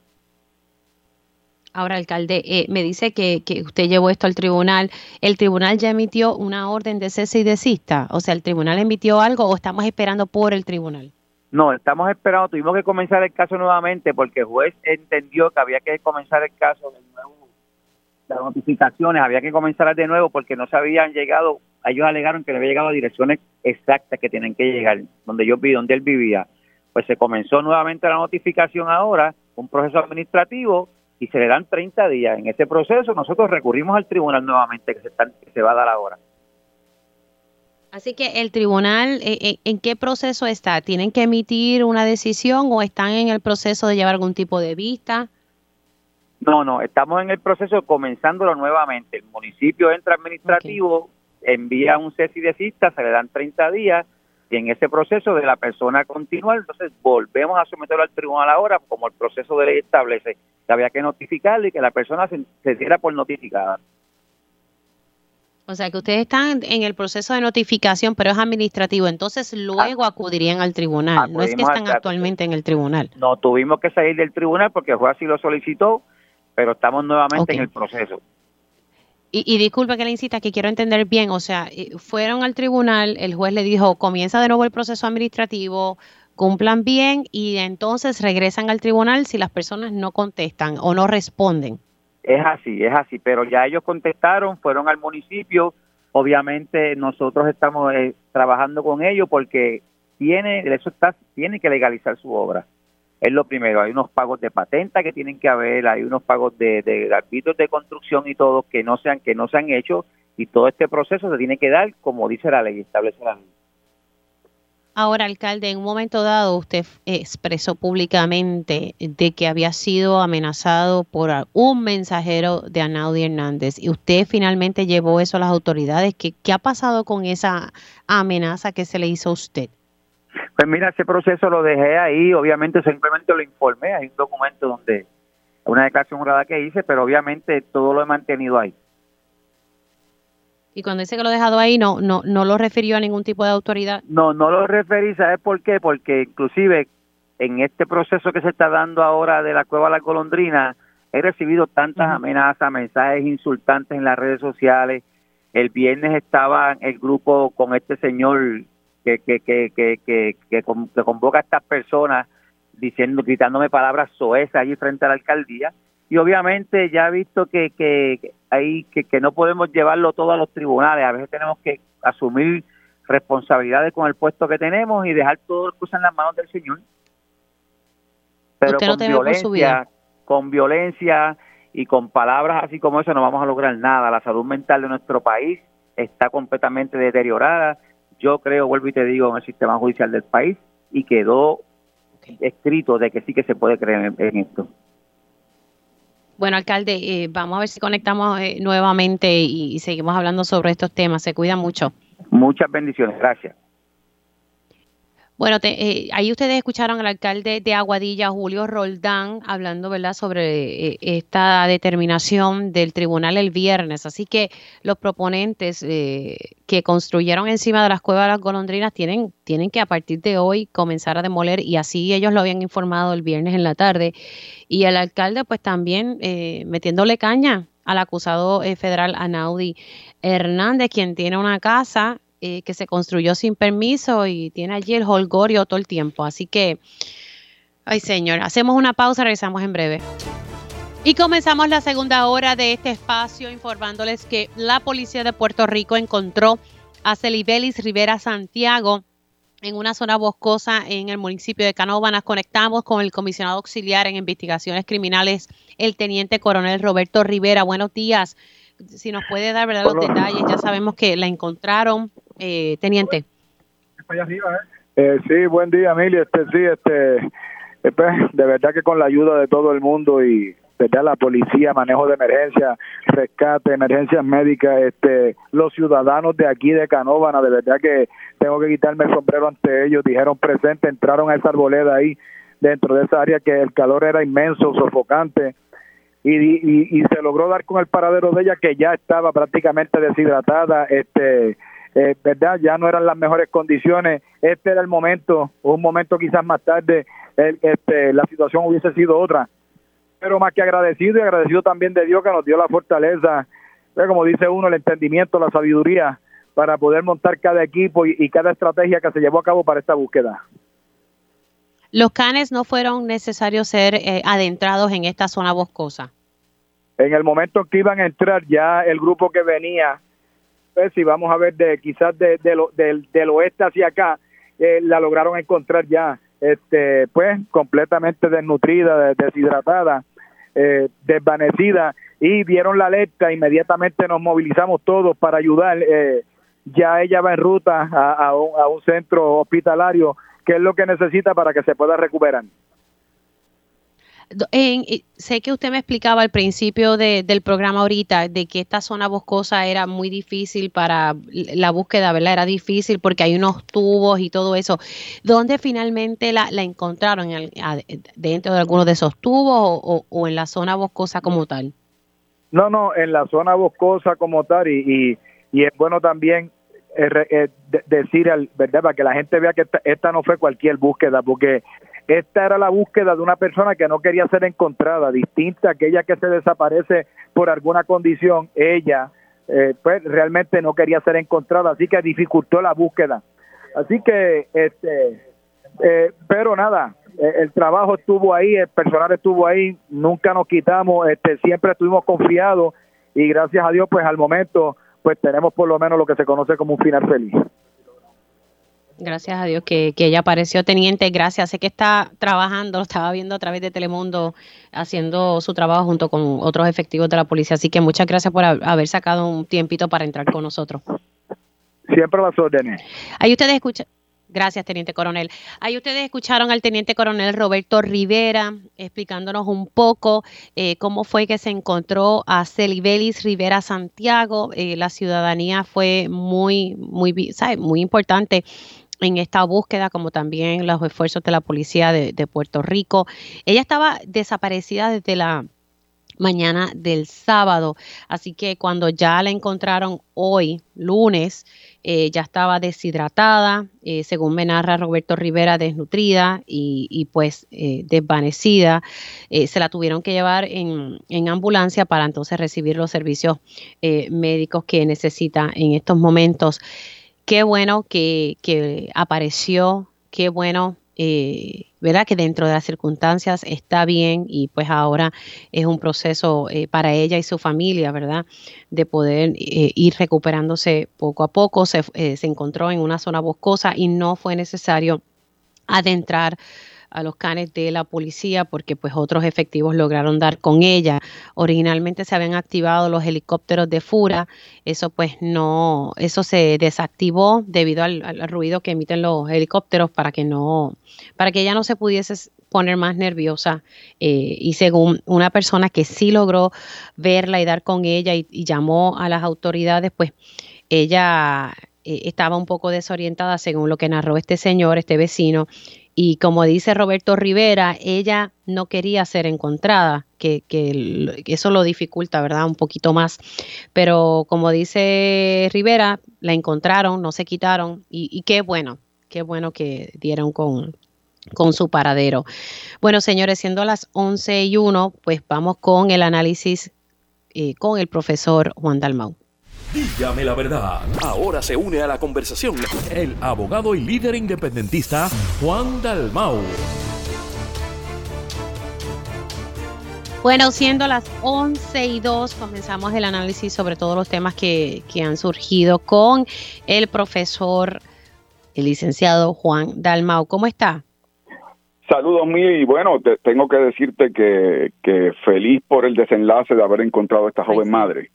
Ahora, alcalde, eh, me dice que, que, usted llevó esto al tribunal. ¿El tribunal ya emitió una orden de cese y desista? O sea, ¿el tribunal emitió algo o estamos esperando por el tribunal? No, estamos esperando. Tuvimos que comenzar el caso nuevamente porque el juez entendió que había que comenzar el caso de nuevo. Las notificaciones había que comenzar de nuevo porque no se habían llegado. Ellos alegaron que no había llegado a direcciones exactas que tienen que llegar, donde yo vi, donde él vivía. Pues se comenzó nuevamente la notificación ahora, un proceso administrativo y se le dan 30 días. En ese proceso nosotros recurrimos al tribunal nuevamente que se, se va a dar ahora. Así que el tribunal, eh, eh, ¿en qué proceso está? ¿Tienen que emitir una decisión o están en el proceso de llevar algún tipo de vista? No, no, estamos en el proceso comenzándolo nuevamente. El municipio entra administrativo, envía un cese de cita, se le dan 30 días y en ese proceso de la persona continuar, entonces volvemos a someterlo al tribunal ahora, como el proceso de ley establece que había que notificarle y que la persona se, diera por notificada. O sea que ustedes están en el proceso de notificación, pero es administrativo, entonces luego acudirían al tribunal, no es que están actualmente en el tribunal. No, tuvimos que salir del tribunal porque el juez así lo solicitó, pero estamos nuevamente en el proceso. Y, y, disculpe que le incita, que quiero entender bien, o sea, eh, fueron al tribunal, el juez le dijo, comienza de nuevo el proceso administrativo, cumplan bien y entonces regresan al tribunal si las personas no contestan o no responden. Es así, es así, pero ya ellos contestaron, fueron al municipio, obviamente nosotros estamos eh, trabajando con ellos porque tiene, eso está, tiene que legalizar su obra es lo primero. Hay unos pagos de patenta que tienen que haber, hay unos pagos de, de de construcción y todo que no sean que no se han hecho y todo este proceso se tiene que dar como dice la ley, establece la ley. Ahora, alcalde, en un momento dado usted expresó públicamente de que había sido amenazado por un mensajero de Anaudi Hernández y usted finalmente llevó eso a las autoridades. ¿Qué, qué ha pasado con esa amenaza que se le hizo a usted? Pues mira, ese proceso lo dejé ahí, obviamente simplemente lo informé, hay un documento donde, una declaración jurada que hice, pero obviamente todo lo he mantenido ahí. Y cuando dice que lo he dejado ahí, no, no, no lo refirió a ningún tipo de autoridad. No, no lo referí, ¿sabes por qué? Porque inclusive en este proceso que se está dando ahora de la cueva de la golondrina, he recibido tantas amenazas, mensajes insultantes en las redes sociales. El viernes estaba el grupo con este señor que, que, que, que, que, convoca a estas personas diciendo, gritándome palabras soesas allí frente a la alcaldía. Y obviamente ya he visto que, que, hay, que, que no podemos llevarlo todo a los tribunales. A veces tenemos que asumir responsabilidades con el puesto que tenemos y dejar todo cosas en las manos del Señor. Pero con violencia, con violencia y con palabras así como eso no vamos a lograr nada. La salud mental de nuestro país está completamente deteriorada yo creo, vuelvo y te digo, en el sistema judicial del país y quedó escrito de que sí que se puede creer en, esto. Bueno, alcalde, eh, vamos a ver si conectamos eh, nuevamente y, seguimos hablando sobre estos temas. Se cuida mucho. Muchas bendiciones, gracias. Bueno, eh, ahí ustedes escucharon al alcalde de Aguadilla, Julio Roldán, hablando ¿verdad? sobre eh, esta determinación del tribunal el viernes. Así que los proponentes eh, que construyeron encima de las cuevas de las golondrinas tienen, tienen que a partir de hoy comenzar a demoler y así ellos lo habían informado el viernes en la tarde. Y el alcalde pues también metiéndole caña al acusado federal Anaudi Hernández, quien tiene una casa eh, que se construyó sin permiso y tiene allí el holgorio todo el tiempo. Así que, ay señor, hacemos una pausa, regresamos en breve. Y comenzamos la segunda hora de este espacio informándoles que la policía de Puerto Rico encontró a Celibelis Rivera Santiago en una zona boscosa en el municipio de Canóvanas. Conectamos con el comisionado auxiliar en investigaciones criminales, el teniente coronel Roberto Rivera. Buenos días. Si nos puede dar ¿verdad? los detalles, ya sabemos que la encontraron eh, teniente. ¿eh? ¿eh? sí, buen día, Emilio. Este, sí, este, eh, pues, de verdad que con la ayuda de todo el mundo y verdad la policía, manejo de emergencia, rescate, emergencias médicas, este, los ciudadanos de aquí de Canóvana, de verdad que tengo que quitarme el sombrero ante ellos. Dijeron presente, entraron a esa arboleda ahí dentro de esa área que el calor era inmenso, sofocante. Y, y, y, se logró dar con el paradero de ella que ya estaba prácticamente deshidratada, este eh, verdad ya no eran las mejores condiciones. Este era el momento un momento quizás más tarde este, la situación hubiese sido otra. Pero más que agradecido y agradecido también de Dios que nos dio la fortaleza pues, como dice uno el entendimiento la sabiduría para poder montar cada equipo y, cada estrategia que se llevó a cabo para esta búsqueda. Los canes no fueron necesarios ser eh, adentrados en esta zona boscosa. En el momento que iban a entrar ya el grupo que venía pues, si vamos a ver de quizás de, lo, del, del oeste hacia acá, eh, la lograron encontrar ya, este, pues completamente desnutrida, deshidratada, eh, desvanecida y vieron la alerta, inmediatamente nos movilizamos todos para ayudar. Eh, ya ella va en ruta a, a, un, a un centro hospitalario, que es lo que necesita para que se pueda recuperar. En, sé que usted me explicaba al principio del programa ahorita de que esta zona boscosa era muy difícil para la búsqueda, ¿verdad? Era difícil porque hay unos tubos y todo eso. ¿Dónde finalmente la, encontraron? ¿Dentro de alguno de esos tubos o, en la zona boscosa como tal? No, no, en la zona boscosa como tal y, y, es bueno también eh, eh, decir, ¿verdad? Para que la gente vea que esta no fue cualquier búsqueda, porque esta era la búsqueda de una persona que no quería ser encontrada, distinta a aquella que se desaparece por alguna condición. Ella, eh, pues realmente no quería ser encontrada, así que dificultó la búsqueda. Así que, este, eh, pero nada, eh, el trabajo estuvo ahí, el personal estuvo ahí, nunca nos quitamos, este, siempre estuvimos confiados y gracias a Dios, pues al momento, pues tenemos por lo menos lo que se conoce como un final feliz. Gracias a Dios que, ella apareció teniente. Gracias. Sé que está trabajando, lo estaba viendo a través de Telemundo, haciendo su trabajo junto con otros efectivos de la policía. Así que muchas gracias por haber sacado un tiempito para entrar con nosotros. Siempre las órdenes. Ahí ustedes escuchan. Gracias, Teniente Coronel. Ahí ustedes escucharon al Teniente Coronel Roberto Rivera explicándonos un poco eh, cómo fue que se encontró a Celibelis Rivera Santiago. Eh, la ciudadanía fue muy, muy, ¿sabe? muy importante en esta búsqueda, como también los esfuerzos de la policía de, Puerto Rico. Ella estaba desaparecida desde la mañana del sábado. Así que cuando ya la encontraron hoy, lunes, eh, ya estaba deshidratada, eh, según me narra Roberto Rivera, desnutrida y, pues eh, desvanecida. se la tuvieron que llevar en, en, ambulancia para entonces recibir los servicios médicos que necesita en estos momentos qué bueno que, que apareció, qué bueno, eh, ¿verdad? Que dentro de las circunstancias está bien y pues ahora es un proceso eh, para ella y su familia, ¿verdad? De poder eh, ir recuperándose poco a poco. Se, se encontró en una zona boscosa y no fue necesario adentrar a los canes de la policía porque pues otros efectivos lograron dar con ella. Originalmente se habían activado los helicópteros de Fura, eso pues no, eso se desactivó debido al, ruido que emiten los helicópteros para que no, para que ella no se pudiese poner más nerviosa. Eh, y según una persona que sí logró verla y dar con ella y, llamó a las autoridades, pues ella eh, estaba un poco desorientada según lo que narró este señor, este vecino. Y como dice Roberto Rivera, ella no quería ser encontrada, que, eso lo dificulta, ¿verdad? Un poquito más. Pero como dice Rivera, la encontraron, no se quitaron y, y qué bueno, qué bueno que dieron con, con su paradero. Bueno, señores, siendo las 11 y 1, pues vamos con el análisis eh, con el profesor Juan Dalmau. Dígame la verdad. Ahora se une a la conversación el abogado y líder independentista Juan Dalmau. Bueno, siendo las 11 y 2, comenzamos el análisis sobre todos los temas que, que han surgido con el profesor, el licenciado Juan Dalmau. ¿Cómo está? Saludos míos y bueno, tengo que decirte que, feliz por el desenlace de haber encontrado a esta joven madre,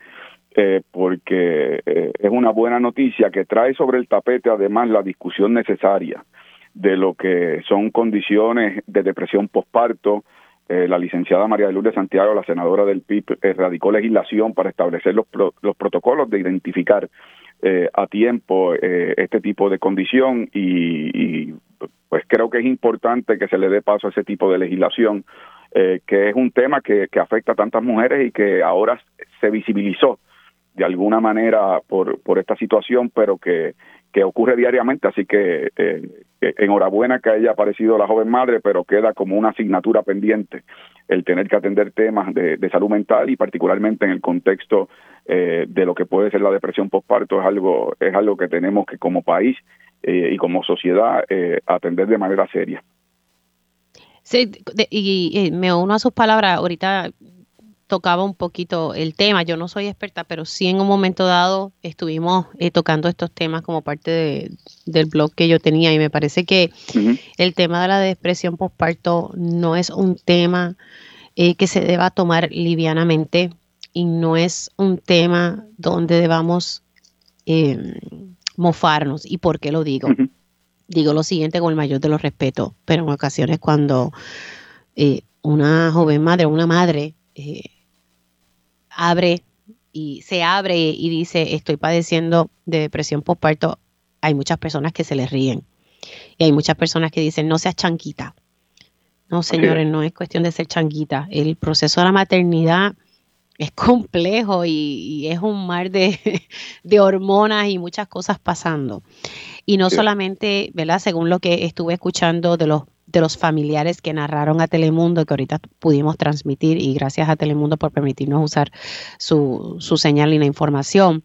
eh, porque eh, es una buena noticia que trae sobre el tapete además la discusión necesaria de lo que son condiciones de depresión postparto. Eh, la licenciada María de Lourdes Santiago, la senadora del PIB, radicó legislación para establecer los, los protocolos de identificar a tiempo este tipo de condición y, pues creo que es importante que se le dé paso a ese tipo de legislación, eh, que es un tema que, que afecta a tantas mujeres y que ahora se visibilizó de alguna manera por, por esta situación, pero que, que ocurre diariamente, así que eh, enhorabuena que haya aparecido la joven madre, pero queda como una asignatura pendiente el tener que atender temas de, de salud mental y particularmente en el contexto eh, de lo que puede ser la depresión postparto. Es algo es algo que tenemos que como país eh, y como sociedad eh, atender de manera seria. Sí, y, me uno a sus palabras, ahorita tocaba un poquito el tema, yo no soy experta, pero sí en un momento dado estuvimos eh, tocando estos temas como parte del blog que yo tenía y me parece que el tema de la depresión postparto no es un tema que se deba tomar livianamente y no es un tema donde debamos mofarnos. ¿Y por qué lo digo? Digo lo siguiente con el mayor de los respetos, pero en ocasiones cuando eh, una joven madre, una madre, eh, abre y se abre y dice estoy padeciendo de depresión postparto, hay muchas personas que se le ríen. Y hay muchas personas que dicen, no seas chanquita. No, señores, no es cuestión de ser chanquita. El proceso de la maternidad es complejo y, es un mar de, hormonas y muchas cosas pasando. Y no solamente, ¿verdad? Según lo que estuve escuchando de los de los familiares que narraron a Telemundo, que ahorita pudimos transmitir, y gracias a Telemundo por permitirnos usar su, su señal y la información.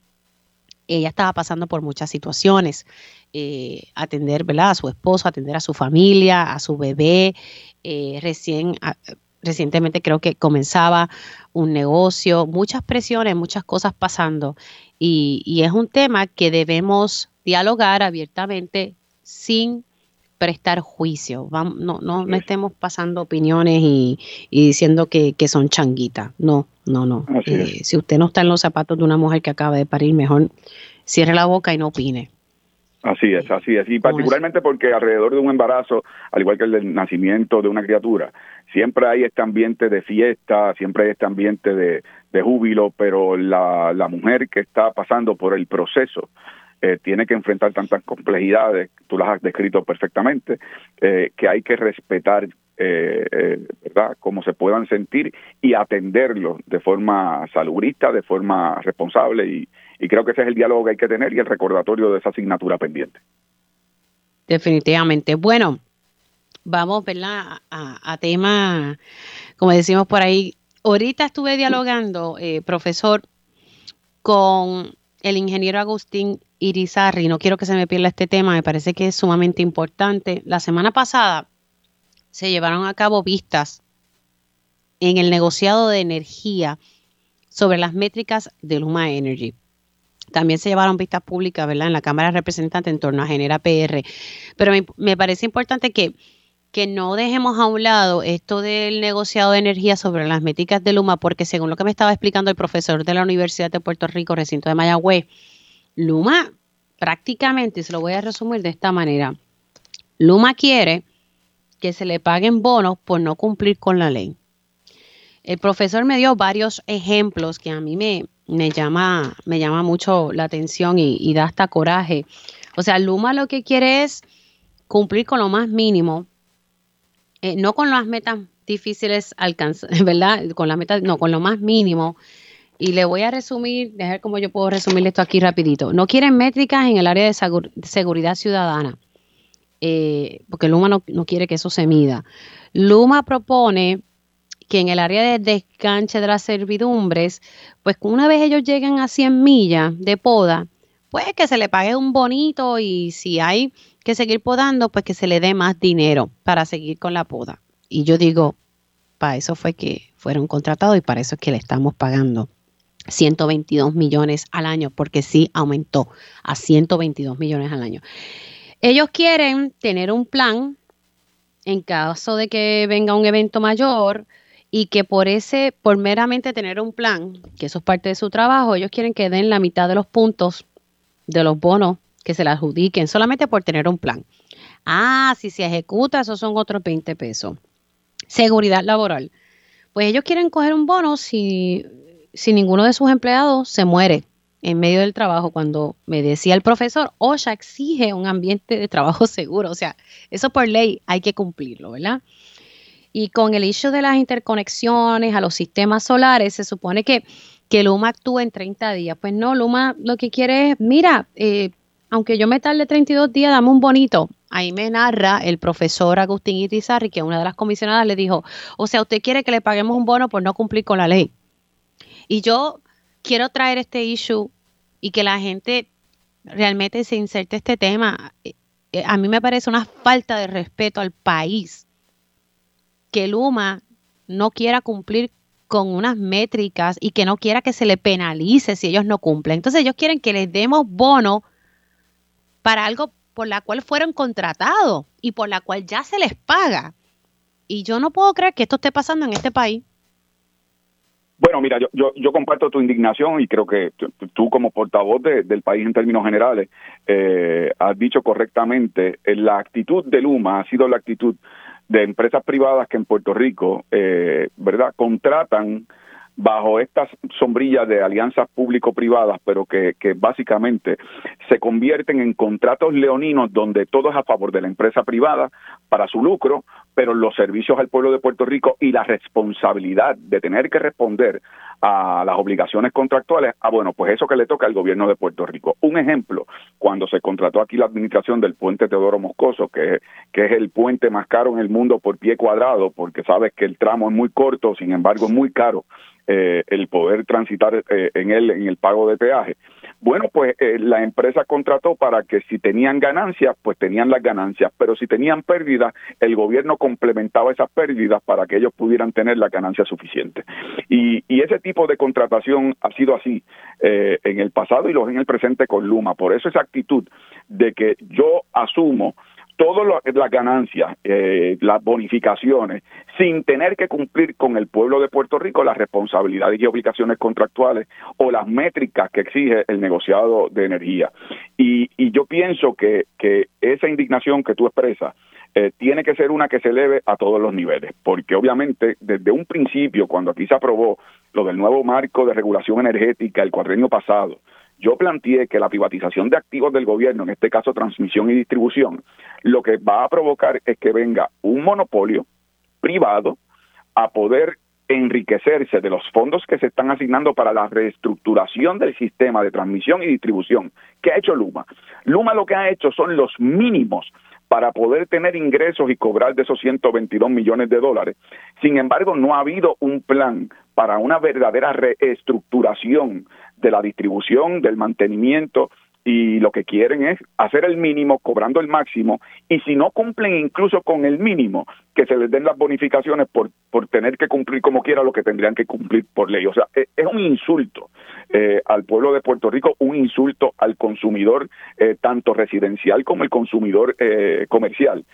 Ella estaba pasando por muchas situaciones, eh, atender ¿verdad? a su esposo, atender a su familia, a su bebé, eh, recién recientemente creo que comenzaba un negocio, muchas presiones, muchas cosas pasando. Y, es un tema que debemos dialogar abiertamente sin prestar juicio. Vamos, no, no, no estemos pasando opiniones y, diciendo que, son changuitas. No, no, no. Eh, si usted no está en los zapatos de una mujer que acaba de parir, mejor cierre la boca y no opine. Así es, así es. Y particularmente porque alrededor de un embarazo, al igual que el del nacimiento de una criatura, siempre hay este ambiente de fiesta, siempre hay este ambiente de, júbilo, pero la, la mujer que está pasando por el proceso eh, tiene que enfrentar tantas complejidades, tú las has descrito perfectamente, eh, que hay que respetar, eh, ¿verdad?, cómo se puedan sentir y atenderlos de forma salubrista, de forma responsable y, y creo que ese es el diálogo que hay que tener y el recordatorio de esa asignatura pendiente. Definitivamente. Bueno, vamos ¿verdad? A, a tema, como decimos por ahí. Ahorita estuve dialogando, eh, profesor, con el ingeniero Agustín Irizarri. No quiero que se me pierda este tema, me parece que es sumamente importante. La semana pasada se llevaron a cabo vistas en el negociado de energía sobre las métricas de Luma Energy. También se llevaron vistas públicas, ¿verdad? En la Cámara de Representantes en torno a Genera PR. Pero me, parece importante que, que no dejemos a un lado esto del negociado de energía sobre las métricas de Luma, porque según lo que me estaba explicando el profesor de la Universidad de Puerto Rico, recinto de Mayagüez, Luma prácticamente, se lo voy a resumir de esta manera, Luma quiere que se le paguen bonos por no cumplir con la ley. El profesor me dio varios ejemplos que a mí me, me, llama, me llama mucho la atención y, da hasta coraje. O sea, Luma lo que quiere es cumplir con lo más mínimo, eh, no con las metas difíciles alcanzar, ¿verdad? Con las metas, no, con lo más mínimo. Y le voy a resumir, dejar cómo yo puedo resumir esto aquí rapidito. No quieren métricas en el área de seguridad ciudadana, eh, porque Luma no, no quiere que eso se mida. Luma propone que en el área de descanche de las servidumbres, pues una vez ellos lleguen a 100 millas de poda, pues que se le pague un bonito y si hay que seguir podando, pues que se le dé más dinero para seguir con la poda. Y yo digo, para eso fue que fueron contratados y para eso es que le estamos pagando 122 millones al año, porque sí aumentó a 122 millones al año. Ellos quieren tener un plan en caso de que venga un evento mayor, y que por ese, por meramente tener un plan, que eso es parte de su trabajo, ellos quieren que den la mitad de los puntos de los bonos que se le adjudiquen solamente por tener un plan. Ah, si se ejecuta, esos son otros 20 pesos. Seguridad laboral. Pues ellos quieren coger un bono si, si ninguno de sus empleados se muere en medio del trabajo. Cuando me decía el profesor, OSHA exige un ambiente de trabajo seguro. O sea, eso por ley hay que cumplirlo, ¿verdad? Y con el issue de las interconexiones a los sistemas solares, se supone que, que Luma actúa en 30 días. Pues no, Luma lo que quiere es, mira, eh, aunque yo me tarde 32 días, dame un bonito. Ahí me narra el profesor Agustín Itizarri, que una de las comisionadas le dijo, o sea, usted quiere que le paguemos un bono por no cumplir con la ley. Y yo quiero traer este issue y que la gente realmente se inserte este tema. Eh, eh, a mí me parece una falta de respeto al país que Luma no quiera cumplir con unas métricas y que no quiera que se le penalice si ellos no cumplen. Entonces ellos quieren que les demos bono para algo por la cual fueron contratados y por la cual ya se les paga. Y yo no puedo creer que esto esté pasando en este país. Bueno, mira, yo, yo, comparto tu indignación y creo que tú como portavoz del país en términos generales eh, has dicho correctamente, eh, la actitud de Luma ha sido la actitud de empresas privadas que en Puerto Rico, eh, ¿verdad?, contratan bajo estas sombrillas de alianzas público-privadas, pero que, que, básicamente se convierten en contratos leoninos donde todo es a favor de la empresa privada para su lucro, pero los servicios al pueblo de Puerto Rico y la responsabilidad de tener que responder a las obligaciones contractuales, ah, bueno, pues eso que le toca al gobierno de Puerto Rico. Un ejemplo, cuando se contrató aquí la administración del puente Teodoro Moscoso, que, que es el puente más caro en el mundo por pie cuadrado, porque sabes que el tramo es muy corto, sin embargo es muy caro eh, el poder transitar eh, en él en el pago de peaje. Bueno, pues eh, la empresa contrató para que si tenían ganancias, pues tenían las ganancias, pero si tenían pérdidas, el gobierno complementaba esas pérdidas para que ellos pudieran tener la ganancia suficiente. Y, y ese tipo de contratación ha sido así eh, en el pasado y lo es en el presente con Luma. Por eso esa actitud de que yo asumo todas las ganancias, eh, las bonificaciones, sin tener que cumplir con el pueblo de Puerto Rico las responsabilidades y obligaciones contractuales o las métricas que exige el negociado de energía. Y, y yo pienso que, esa indignación que tú expresas, eh, tiene que ser una que se eleve a todos los niveles, porque obviamente desde un principio, cuando aquí se aprobó lo del nuevo marco de regulación energética el cuadrenio pasado, yo planteé que la privatización de activos del gobierno, en este caso transmisión y distribución, lo que va a provocar es que venga un monopolio privado a poder enriquecerse de los fondos que se están asignando para la reestructuración del sistema de transmisión y distribución. ¿Qué ha hecho Luma? Luma lo que ha hecho son los mínimos para poder tener ingresos y cobrar de esos 122 millones de dólares. Sin embargo, no ha habido un plan para una verdadera reestructuración de la distribución, del mantenimiento, y lo que quieren es hacer el mínimo cobrando el máximo y si no cumplen incluso con el mínimo que se les den las bonificaciones por, por tener que cumplir como quiera lo que tendrían que cumplir por ley. O sea, e, es, un insulto eh, al pueblo de Puerto Rico, un insulto al consumidor eh, tanto residencial como el consumidor eh, comercial.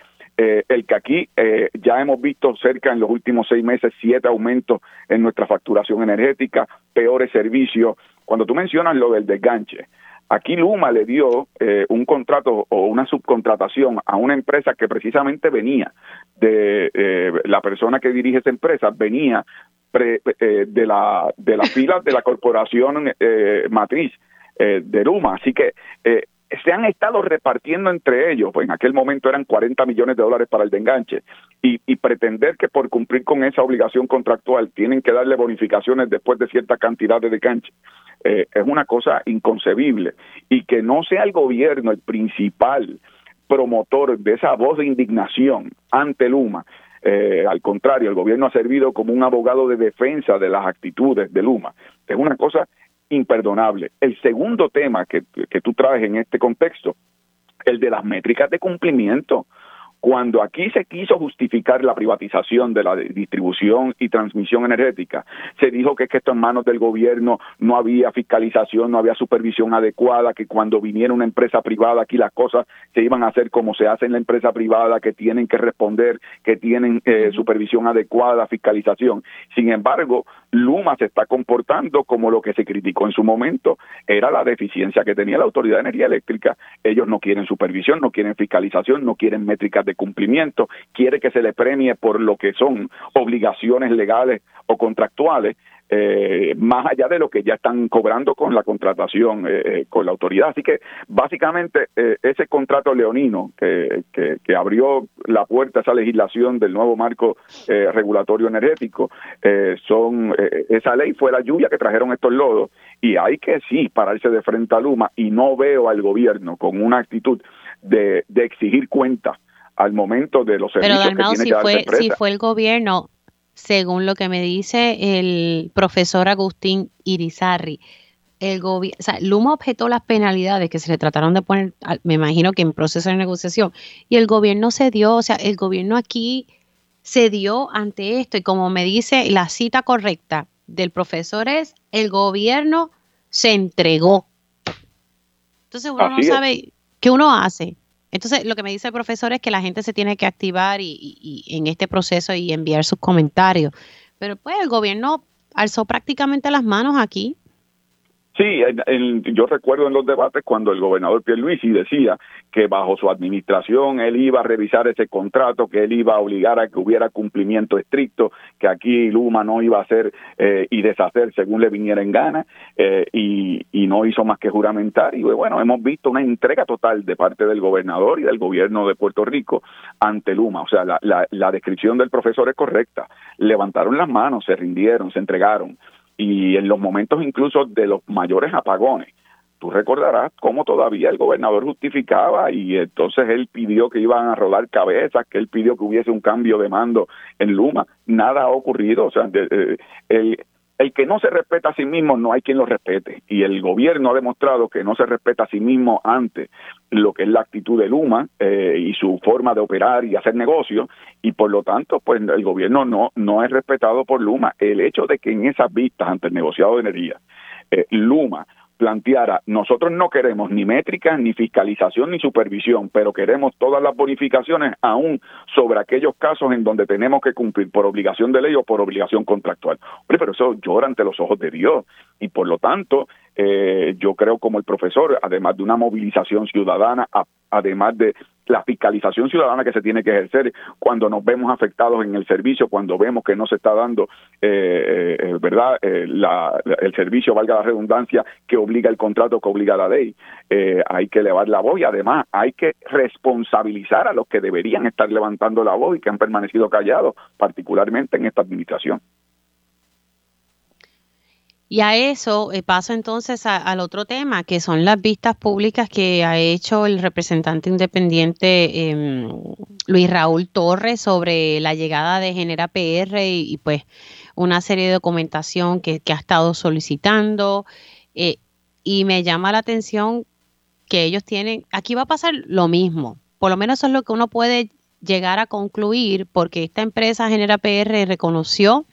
Eh, el que aquí eh, ya hemos visto cerca en los últimos seis meses siete aumentos en nuestra facturación energética, peores servicios, cuando tú mencionas lo del desganche, Aquí Luma le dio eh, un contrato o una subcontratación a una empresa que precisamente venía de eh, la persona que dirige esa empresa, venía eh, de la de las filas de la corporación matriz de Luma. Así que se han estado repartiendo entre ellos, pues en aquel momento eran 40 millones de dólares para el de enganche, y, pretender que por cumplir con esa obligación contractual tienen que darle bonificaciones después de cierta cantidad de enganche, eh, es una cosa inconcebible. Y que no sea el gobierno el principal promotor de esa voz de indignación ante Luma, eh, al contrario, el gobierno ha servido como un abogado de defensa de las actitudes de Luma. Es una cosa imperdonable. El segundo tema que, que tú traes en este contexto, el de las métricas de cumplimiento. Cuando aquí se quiso justificar la privatización de la distribución y transmisión energética, se dijo que, es que esto en manos del gobierno no había fiscalización, no había supervisión adecuada, que cuando viniera una empresa privada aquí las cosas se iban a hacer como se hace en la empresa privada, que tienen que responder, que tienen eh, supervisión adecuada, fiscalización. Sin embargo, Luma se está comportando como lo que se criticó en su momento, era la deficiencia que tenía la Autoridad de Energía Eléctrica. Ellos no quieren supervisión, no quieren fiscalización, no quieren métricas de cumplimiento, quiere que se le premie por lo que son obligaciones legales o contractuales eh, más allá de lo que ya están cobrando con la contratación eh, eh, con la autoridad. Así que básicamente ese contrato leonino que, que, abrió la puerta a esa legislación del nuevo marco regulatorio energético, son esa ley fue la lluvia que trajeron estos lodos y hay que sí pararse de frente a Luma y no veo al gobierno con una actitud de, de exigir cuenta al momento de los servicios Pero, que tiene si fue, si fue el gobierno según lo que me dice el profesor Agustín Irizarri. El gobierno, o sea, Luma objetó las penalidades que se le trataron de poner, me imagino que en proceso de negociación, y el gobierno se dio, o sea, el gobierno aquí se dio ante esto, y como me dice la cita correcta del profesor es, el gobierno se entregó. Entonces uno no sabe qué uno hace. Entonces, lo que me dice el profesor es que la gente se tiene que activar y, en este proceso y enviar sus comentarios. Pero pues el gobierno alzó prácticamente las manos aquí Sí, yo recuerdo en los debates cuando el gobernador Pierluisi decía que bajo su administración él iba a revisar ese contrato, que él iba a obligar a que hubiera cumplimiento estricto, que aquí Luma no iba a hacer eh, y deshacer según le viniera en gana, eh, y, no hizo más que juramentar. Y bueno, hemos visto una entrega total de parte del gobernador y del gobierno de Puerto Rico ante Luma. O sea, la, la descripción del profesor es correcta. Levantaron las manos, se rindieron, se entregaron y en los momentos incluso de los mayores apagones. Tú recordarás cómo todavía el gobernador justificaba y entonces él pidió que iban a rodar cabezas, que él pidió que hubiese un cambio de mando en Luma. Nada ha ocurrido. O sea, el, el que no se respeta a sí mismo no hay quien lo respete. Y el gobierno ha demostrado que no se respeta a sí mismo ante lo que es la actitud de Luma eh, y su forma de operar y hacer negocios y por lo tanto pues el gobierno no no es respetado por Luma. El hecho de que en esas vistas ante el negociado de energía eh, Luma planteara, nosotros no queremos ni métricas, ni fiscalización, ni supervisión, pero queremos todas las bonificaciones aún sobre aquellos casos en donde tenemos que cumplir por obligación de ley o por obligación contractual. Hombre, pero eso llora ante los ojos de Dios y por lo tanto eh, yo creo como el profesor, además de una movilización ciudadana, además de la fiscalización ciudadana que se tiene que ejercer cuando nos vemos afectados en el servicio, cuando vemos que no se está dando, eh, eh, ¿verdad?, eh, el servicio, valga la redundancia, que obliga el contrato, que obliga la ley. hay que elevar la voz y además hay que responsabilizar a los que deberían estar levantando la voz y que han permanecido callados, particularmente en esta administración. Y a eso eh, paso entonces al otro tema, que son las vistas públicas que ha hecho el representante independiente em, Luis Raúl Torres sobre la llegada de Genera PR y, pues una serie de documentación que, ha estado solicitando. Eh, y me llama la atención que ellos tienen, aquí va a pasar lo mismo, por lo menos eso es lo que uno puede llegar a concluir, porque esta empresa Genera PR reconoció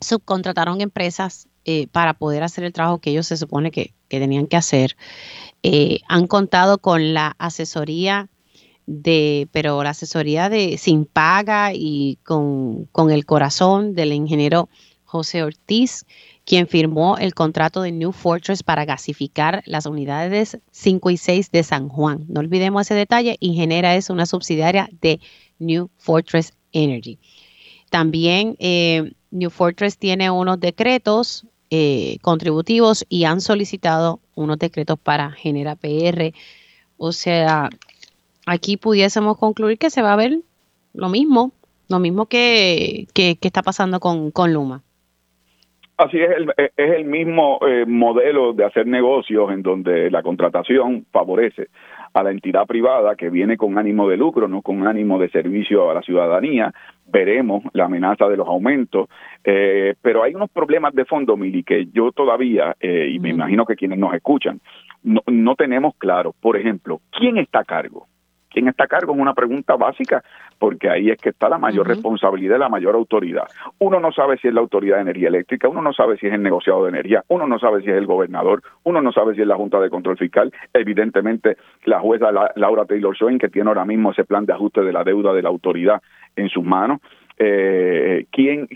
subcontrataron empresas eh, para poder hacer el trabajo que ellos se supone que, tenían que hacer. Eh, han contado con la asesoría de, pero la asesoría de sin paga y con, el corazón del ingeniero José Ortiz, quien firmó el contrato de New Fortress para gasificar las unidades 5 y 6 de San Juan. No olvidemos ese detalle, Ingenera es una subsidiaria de New Fortress Energy. También eh, New Fortress tiene unos decretos eh, contributivos y han solicitado unos decretos para Genera PR. O sea, aquí pudiésemos concluir que se va a ver lo mismo, lo mismo que, que, está pasando con, con Luma. Así es, el, es el mismo eh, modelo de hacer negocios en donde la contratación favorece a la entidad privada que viene con ánimo de lucro, no con ánimo de servicio a la ciudadanía. Veremos la amenaza de los aumentos, eh, pero hay unos problemas de fondo, Mili, que yo todavía, eh, y me imagino que quienes nos escuchan, no, no tenemos claro. Por ejemplo, ¿quién está a cargo? ¿Quién está a cargo? Es una pregunta básica, porque ahí es que está la mayor responsabilidad, la mayor autoridad. Uno no sabe si es la autoridad de energía eléctrica, uno no sabe si es el negociado de energía, uno no sabe si es el gobernador, uno no sabe si es la Junta de Control Fiscal, evidentemente la jueza Laura Taylor Swain, que tiene ahora mismo ese plan de ajuste de la deuda de la autoridad en sus manos eh, ¿quién,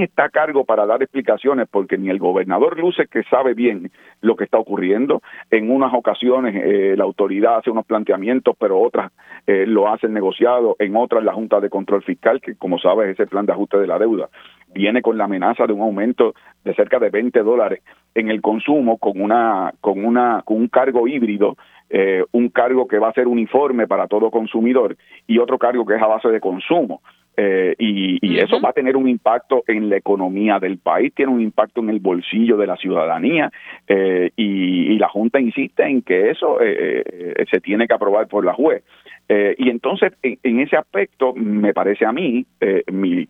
está a cargo para dar explicaciones, porque ni el gobernador luce que sabe bien lo que está ocurriendo. En unas ocasiones eh, la autoridad hace unos planteamientos, pero otras eh, lo hacen negociado, en otras la Junta de Control Fiscal, que como sabes ese plan de ajuste de la deuda, viene con la amenaza de un aumento de cerca de 20 dólares en el consumo con una con una con un cargo híbrido eh, un cargo que va a ser uniforme para todo consumidor y otro cargo que es a base de consumo eh, y, eso va a tener un impacto en la economía del país, tiene un impacto en el bolsillo de la ciudadanía eh, y, la Junta insiste en que eso eh, se tiene que aprobar por la juez. y entonces, en, ese aspecto, me parece a mí, mi,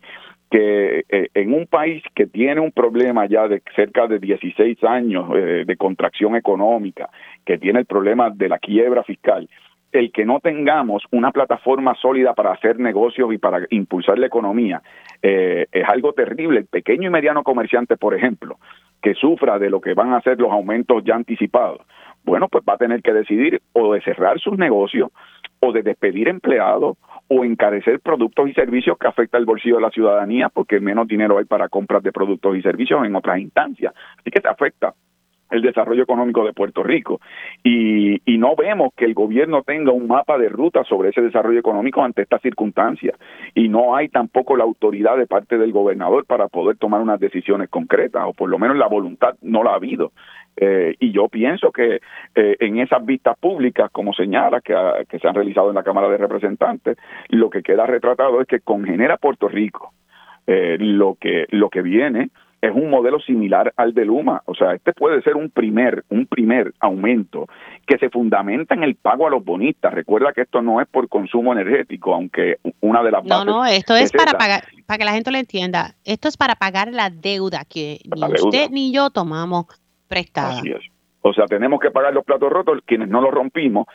que en un país que tiene un problema ya de cerca de 16 años de contracción económica, que tiene el problema de la quiebra fiscal, el que no tengamos una plataforma sólida para hacer negocios y para impulsar la economía eh, es algo terrible. El pequeño y mediano comerciante, por ejemplo, que sufra de lo que van a ser los aumentos ya anticipados, bueno, pues va a tener que decidir o de cerrar sus negocios o de despedir empleados o encarecer productos y servicios que afecta el bolsillo de la ciudadanía porque menos dinero hay para compras de productos y servicios en otras instancias. Así que te afecta el desarrollo económico de Puerto Rico. Y, y, no vemos que el gobierno tenga un mapa de ruta sobre ese desarrollo económico ante estas circunstancias. Y no hay tampoco la autoridad de parte del gobernador para poder tomar unas decisiones concretas, o por lo menos la voluntad no la ha habido. Eh, y yo pienso que eh, en esas vistas públicas, como señala, que, se han realizado en la Cámara de Representantes, lo que queda retratado es que con Genera Puerto Rico eh, lo que lo que viene es un modelo similar al de Luma. O sea, este puede ser un primer, un primer aumento que se fundamenta en el pago a los bonistas. Recuerda que esto no es por consumo energético, aunque una de las No, no, esto es, para pagar, para que la gente lo entienda. Esto es para pagar la deuda que ni usted ni yo tomamos prestada. Así es. O sea, tenemos que pagar los platos rotos quienes no los rompimos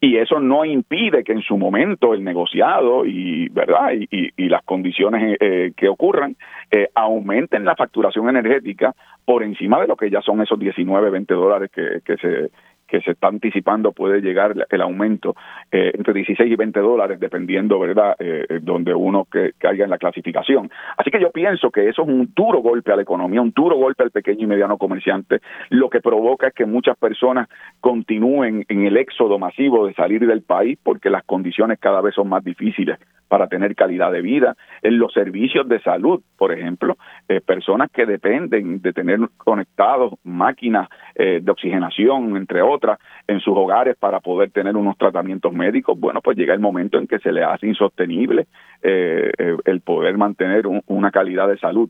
y eso no impide que en su momento el negociado y verdad y, y, las condiciones eh, que ocurran eh, aumenten la facturación energética por encima de lo que ya son esos 19, 20 dólares que, que se que se está anticipando puede llegar el aumento eh, entre 16 y 20 dólares, dependiendo, ¿verdad?, eh, eh, donde uno que caiga en la clasificación. Así que yo pienso que eso es un duro golpe a la economía, un duro golpe al pequeño y mediano comerciante, lo que provoca es que muchas personas continúen en el éxodo masivo de salir del país porque las condiciones cada vez son más difíciles para tener calidad de vida, en los servicios de salud, por ejemplo, eh, personas que dependen de tener conectados máquinas eh, de oxigenación, entre otras, en sus hogares para poder tener unos tratamientos médicos, bueno, pues llega el momento en que se le hace insostenible eh, el poder mantener una calidad de salud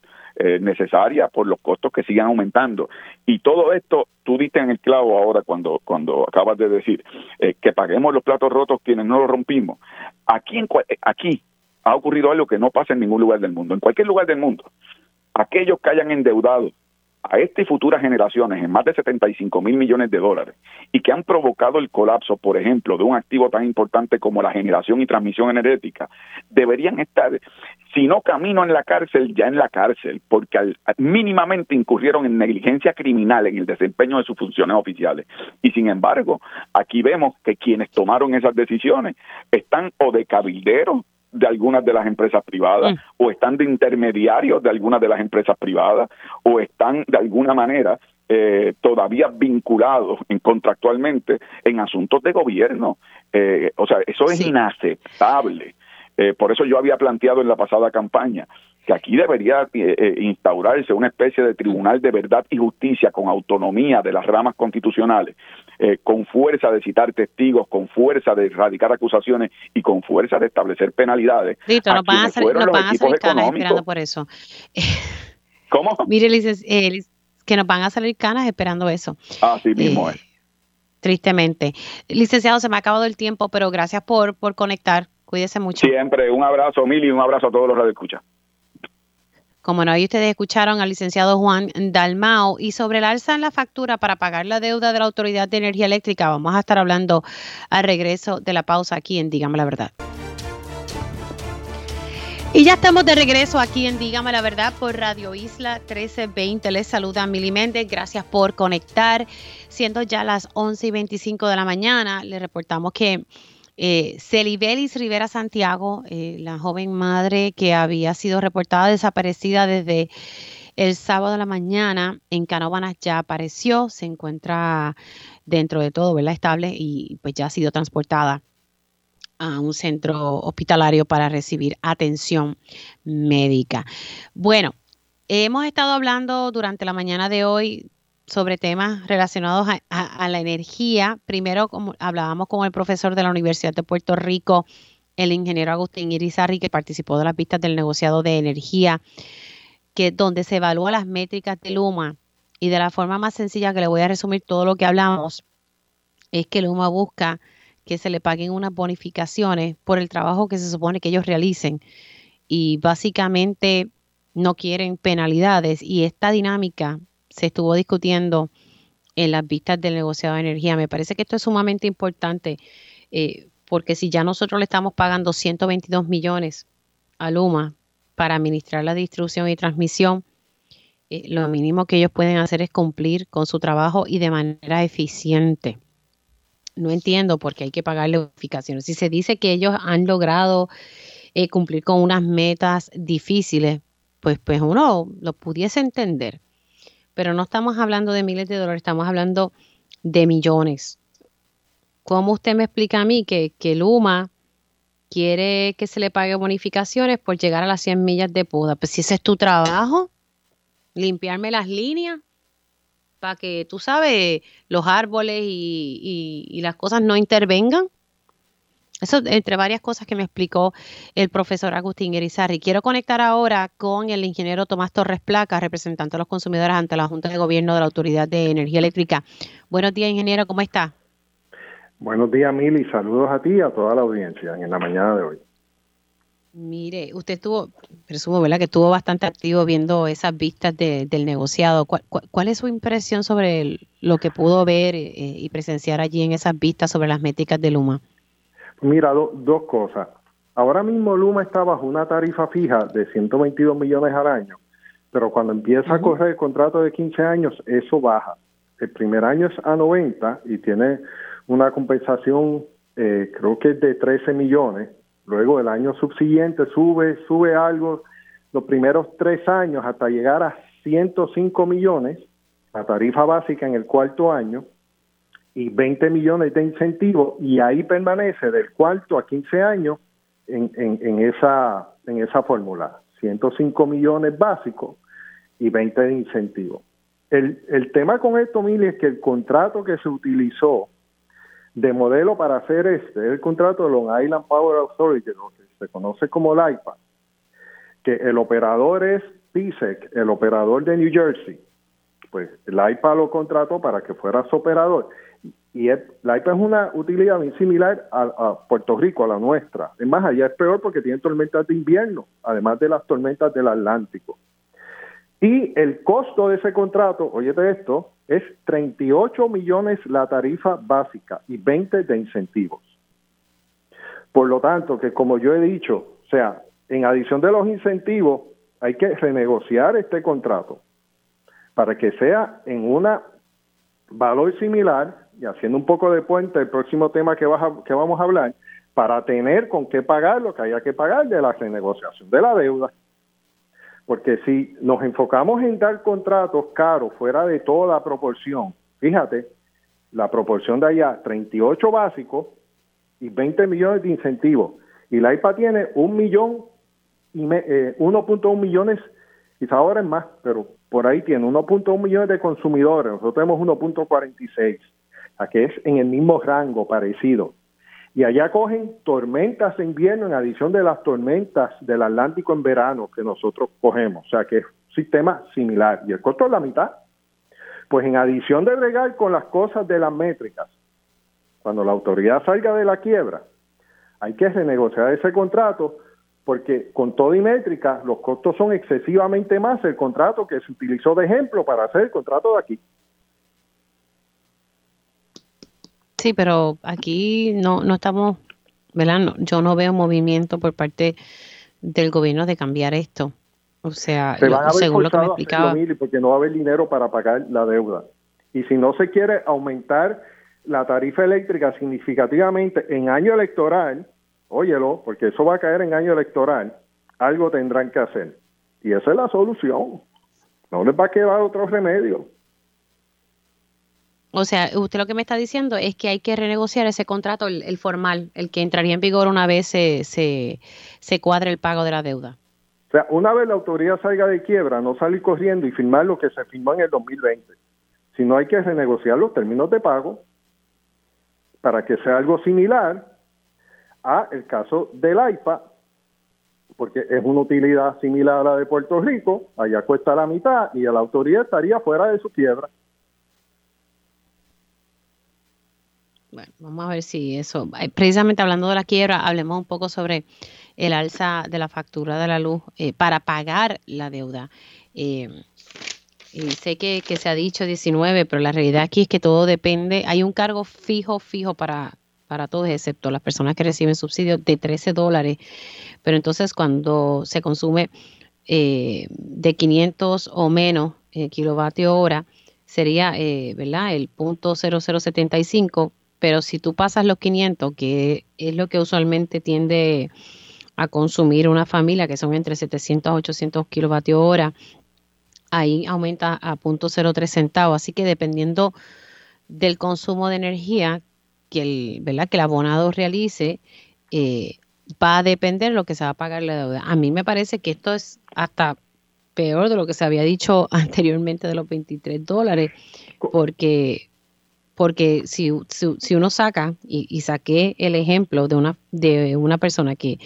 necesaria por los costos que sigan aumentando. Y todo esto, tú diste en el clavo ahora cuando, cuando acabas de decir que paguemos los platos rotos quienes no los rompimos. Aquí, en, aquí ha ocurrido algo que no pasa en ningún lugar del mundo. En cualquier lugar del mundo, aquellos que hayan endeudado a esta y futuras generaciones en más de 75 mil millones de dólares y que han provocado el colapso, por ejemplo, de un activo tan importante como la generación y transmisión energética, deberían estar, si no camino en la cárcel, ya en la cárcel, porque mínimamente incurrieron en negligencia criminal en el desempeño de sus funciones oficiales. Y sin embargo, aquí vemos que quienes tomaron esas decisiones están o de cabilderos de algunas de las empresas privadas, mm. o están de intermediarios de algunas de las empresas privadas, o están de alguna manera eh, todavía vinculados en, contractualmente en asuntos de gobierno. Eh, o sea, eso es inaceptable. Eh, por eso yo había planteado en la pasada campaña que aquí debería eh, instaurarse una especie de tribunal de verdad y justicia con autonomía de las ramas constitucionales, con fuerza de citar testigos, con fuerza de erradicar acusaciones y con fuerza de establecer penalidades. Listo, no van a salir, no van a salir canas esperando por eso. ¿Cómo? Mire, que nos van a salir canas esperando eso. Así mismo es. Tristemente. Licenciado, se me ha acabado el tiempo, pero gracias por, por conectar Cuídese mucho. Siempre, un abrazo, Mili, y un abrazo a todos los radioescuchas. Como no, ahí ustedes escucharon al licenciado Juan Dalmao y sobre el alza en la factura para pagar la deuda de la Autoridad de Energía Eléctrica, vamos a estar hablando al regreso de la pausa aquí en Dígame la Verdad. Y ya estamos de regreso aquí en Dígame la Verdad por Radio Isla 1320. Les saluda Mili Méndez. Gracias por conectar. Siendo ya las 11 y 25 de la mañana, les reportamos que eh, Celibelis Rivera Santiago, eh, la joven madre que había sido reportada desaparecida desde el sábado de la mañana en Canóvanas ya apareció, se encuentra dentro de todo, ¿verdad? Estable y pues ya ha sido transportada a un centro hospitalario para recibir atención médica. Bueno, hemos estado hablando durante la mañana de hoy sobre temas relacionados a, la energía. Primero, como hablábamos con el profesor de la Universidad de Puerto Rico, el ingeniero Agustín Irizarri, que participó de las pistas del negociado de energía, que donde se evalúa las métricas de Luma. Y de la forma más sencilla que le voy a resumir todo lo que hablamos, es que Luma busca que se le paguen unas bonificaciones por el trabajo que se supone que ellos realicen. Y básicamente no quieren penalidades. Y esta dinámica se estuvo discutiendo en las vistas del negociado de energía. Me parece que esto es sumamente importante eh, porque si ya nosotros le estamos pagando 122 millones a Luma para administrar la distribución y transmisión, eh, lo mínimo que ellos pueden hacer es cumplir con su trabajo y de manera eficiente. No entiendo por qué hay que pagarle bonificaciones. Si se dice que ellos han logrado eh, cumplir con unas metas difíciles, pues, pues uno lo pudiese entender pero no estamos hablando de miles de dólares, estamos hablando de millones. ¿Cómo usted me explica a mí que, que Luma quiere que se le pague bonificaciones por llegar a las 100 millas de poda? Pues si ese es tu trabajo, limpiarme las líneas para que, tú sabes, los árboles y, y las cosas no intervengan. Eso entre varias cosas que me explicó el profesor Agustín Erizarri. Quiero conectar ahora con el ingeniero Tomás Torres Placa, representante de los consumidores ante la Junta de Gobierno de la Autoridad de Energía Eléctrica. Buenos días, ingeniero, ¿cómo está? Buenos días, Mili. Saludos a ti y a toda la audiencia en la mañana de hoy. Mire, usted estuvo, presumo, ¿verdad? Que estuvo bastante activo viendo esas vistas del negociado. ¿Cuál, es su impresión sobre lo que pudo ver eh, y presenciar allí en esas vistas sobre las métricas de Luma? Mira, dos cosas. Ahora mismo Luma está bajo una tarifa fija de 122 millones al año, pero cuando empieza a correr el contrato de 15 años, eso baja. El primer año es a 90 y tiene una compensación, eh, creo que es de 13 millones. Luego el año subsiguiente sube, sube algo. Los primeros tres años hasta llegar a 105 millones, la tarifa básica en el cuarto año y 20 millones de incentivos y ahí permanece del cuarto a 15 años en, en, esa en esa fórmula. 105 millones básicos y 20 de incentivos. El, el tema con esto Mili es que el contrato que se utilizó de modelo para hacer este es el contrato de Long Island Power Authority lo que se conoce como el IPA que el operador es PISEC el operador de New Jersey. Pues el IPA lo contrató para que fuera su operador y la IPA es una utilidad muy similar a, Puerto Rico, a la nuestra. Es más, allá es peor porque tiene tormentas de invierno, además de las tormentas del Atlántico. Y el costo de ese contrato, óyete esto, es 38 millones la tarifa básica y 20 de incentivos. Por lo tanto, que como yo he dicho, o sea, en adición de los incentivos, hay que renegociar este contrato para que sea en un valor similar y haciendo un poco de puente, el próximo tema que, vas que vamos a hablar, para tener con qué pagar lo que haya que pagar de la renegociación de la deuda. Porque si nos enfocamos en dar contratos caros fuera de toda proporción, fíjate, la proporción de allá, 38 básicos y 20 millones de incentivos. Y la IPA tiene un millón y 1.1 eh, millones, quizá ahora es más, pero por ahí tiene 1.1 millones de consumidores, nosotros tenemos 1.46, que es en el mismo rango parecido. Y allá cogen tormentas en invierno en adición de las tormentas del Atlántico en verano que nosotros cogemos, o sea que es un sistema similar y el costo es la mitad. Pues en adición de bregar con las cosas de las métricas, cuando la autoridad salga de la quiebra, hay que renegociar ese contrato porque con todo y métrica los costos son excesivamente más el contrato que se utilizó de ejemplo para hacer el contrato de aquí. Sí, pero aquí no, no estamos, ¿verdad? yo no veo movimiento por parte del gobierno de cambiar esto. O sea, según lo que me explicaba. Porque no va a haber dinero para pagar la deuda. Y si no se quiere aumentar la tarifa eléctrica significativamente en año electoral, óyelo, porque eso va a caer en año electoral, algo tendrán que hacer. Y esa es la solución. No les va a quedar otro remedio. O sea, usted lo que me está diciendo es que hay que renegociar ese contrato, el, formal, el que entraría en vigor una vez se, se, cuadre el pago de la deuda. O sea, una vez la autoridad salga de quiebra, no salir corriendo y firmar lo que se firmó en el 2020, sino hay que renegociar los términos de pago para que sea algo similar a el caso del AIPA, porque es una utilidad similar a la de Puerto Rico, allá cuesta la mitad y la autoridad estaría fuera de su quiebra. Bueno, vamos a ver si eso, eh, precisamente hablando de la quiebra, hablemos un poco sobre el alza de la factura de la luz eh, para pagar la deuda. Eh, sé que, se ha dicho 19, pero la realidad aquí es que todo depende. Hay un cargo fijo, fijo para, para todos, excepto las personas que reciben subsidios de 13 dólares. Pero entonces cuando se consume de 500 o menos kilovatio hora, sería, ¿verdad? El punto 0075. Pero si tú pasas los 500, que es lo que usualmente tiende a consumir una familia, que son entre 700 a 800 kilovatios hora, ahí aumenta a 0.03 centavos. Así que dependiendo del consumo de energía que el, ¿verdad? que el abonado realice, eh, va a depender de lo que se va a pagar la deuda. A mí me parece que esto es hasta peor de lo que se había dicho anteriormente de los 23 dólares, porque porque si, si, uno saca, y, y, saqué el ejemplo de una, de una persona que,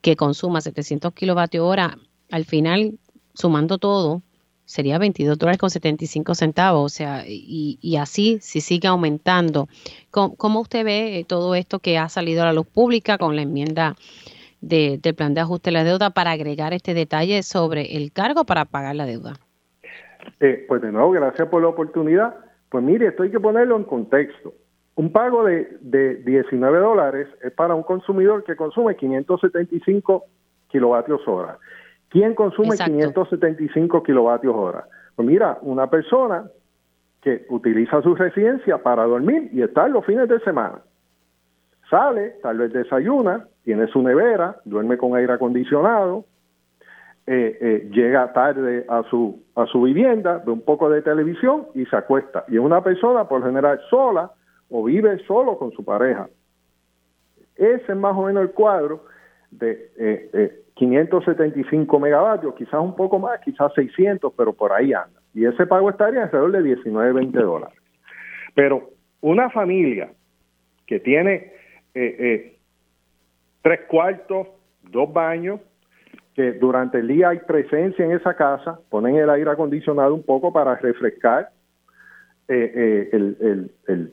que consuma 700 kilovatios hora, al final sumando todo, sería 22 dólares con 75 centavos, o sea, y, así si sigue aumentando. ¿Cómo, usted ve eh, todo esto que ha salido a la luz pública con la enmienda del plan de ajuste de la deuda para agregar este detalle sobre el cargo para pagar la deuda? Eh, pues de nuevo, gracias por la oportunidad. Pues mire, esto hay que ponerlo en contexto. Un pago de, de 19 dólares es para un consumidor que consume 575 kilovatios hora. ¿Quién consume 575 kilovatios hora? Pues mira, una persona que utiliza su residencia para dormir y estar los fines de semana. Sale, tal vez desayuna, tiene su nevera, duerme con aire acondicionado, eh, eh, llega tarde a su, a su vivienda, ve un poco de televisión y se acuesta. Y es una persona por general sola o vive solo con su pareja. Ese es más o menos el cuadro de eh, 575 megavatios, quizás un poco más, quizás 600, pero por ahí anda. Y ese pago estaría alrededor de 19, 20 dólares. Pero una familia que tiene eh, eh, tres cuartos, dos baños, que durante el día hay presencia en esa casa, ponen el aire acondicionado un poco para refrescar eh, el,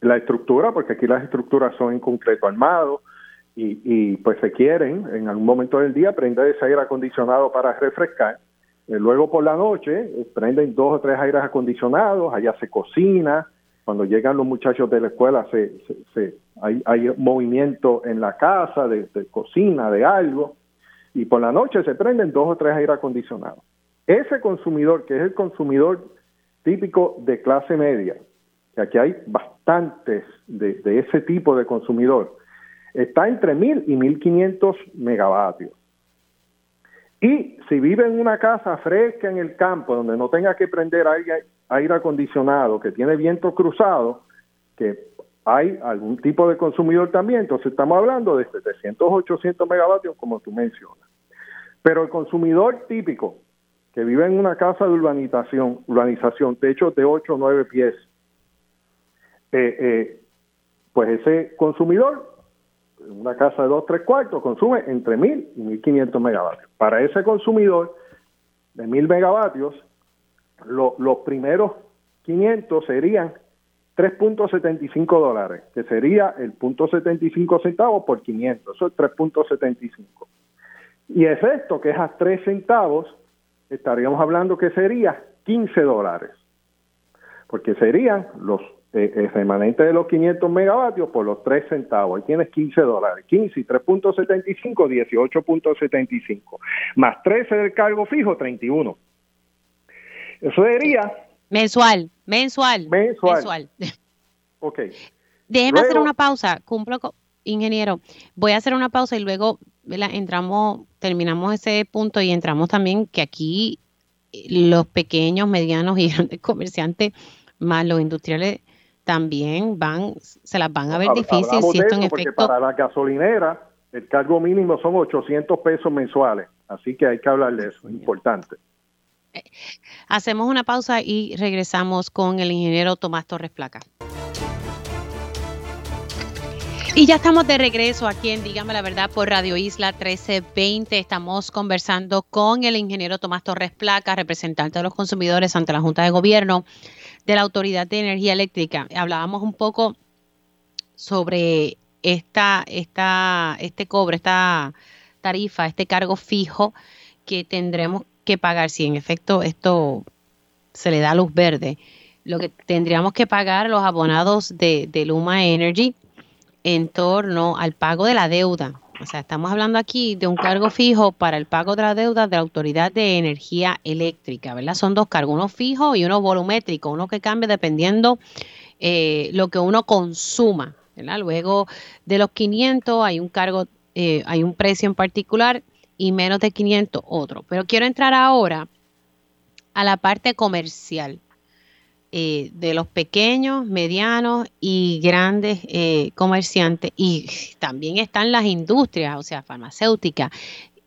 la estructura, porque aquí las estructuras son en concreto armado, y, pues se quieren en algún momento del día prender ese aire acondicionado para refrescar. Eh, luego por la noche eh, prenden dos o tres aires acondicionados, allá se cocina, cuando llegan los muchachos de la escuela se, se, hay, hay, movimiento en la casa de, cocina, de algo, y por la noche se prenden dos o tres aires acondicionados. Ese consumidor, que es el consumidor típico de clase media, que aquí hay bastantes de, de ese tipo de consumidor está entre 1000 y 1500 megavatios. Y si vive en una casa fresca en el campo, donde no tenga que prender aire, aire acondicionado, que tiene viento cruzado, que hay algún tipo de consumidor también, entonces estamos hablando de 700, 800 megavatios, como tú mencionas. Pero el consumidor típico, que vive en una casa de urbanización, urbanización techos de 8 o 9 pies, eh, eh, pues ese consumidor una casa de 2, 3 cuartos consume entre 1000 y 1500 megavatios. Para ese consumidor de 1000 megavatios, los primeros 500 serían 3.75 dólares, que sería el punto 75 centavos por 500, eso es 3.75. Y es esto, que es a 3 centavos, estaríamos hablando que sería 15 dólares, porque serían los eh, el remanente de los 500 megavatios por los 3 centavos. Ahí tienes 15 dólares. 15 y 3.75, 18.75. Más 13 del cargo fijo, 31. Eso sería... Mensual, mensual. Mensual. Ok. Déjeme hacer una pausa. Cumplo, ingeniero. Voy a hacer una pausa y luego entramos, terminamos ese punto y entramos también que aquí eh, los pequeños, medianos y grandes comerciantes más los industriales también van, se las van a ver difícil si esto en efecto... Para la gasolinera, el cargo mínimo son 800 pesos mensuales, así que hay que hablar de eso, es importante. Hacemos una pausa y regresamos con el ingeniero Tomás Torres Placa. Y ya estamos de regreso aquí en Dígame la Verdad por Radio Isla 1320. Estamos conversando con el ingeniero Tomás Torres Placa, representante de los consumidores ante la Junta de Gobierno de la Autoridad de Energía Eléctrica. Hablábamos un poco sobre esta, esta, este cobre, esta tarifa, este cargo fijo que tendremos que pagar si en efecto esto se le da luz verde. Lo que tendríamos que pagar los abonados de, Luma Energy en torno al pago de la deuda. O sea, estamos hablando aquí de un cargo fijo para el pago de la deuda de la Autoridad de Energía Eléctrica, ¿verdad? Son dos cargos, uno fijo y uno volumétrico, uno que cambia dependiendo eh, lo que uno consuma. Luego de los 500 hay un cargo, eh, hay un precio en particular y menos de 500 otro. Pero quiero entrar ahora a la parte comercial. Eh, de los pequeños, medianos y grandes eh, comerciantes y también están las industrias, o sea, farmacéuticas.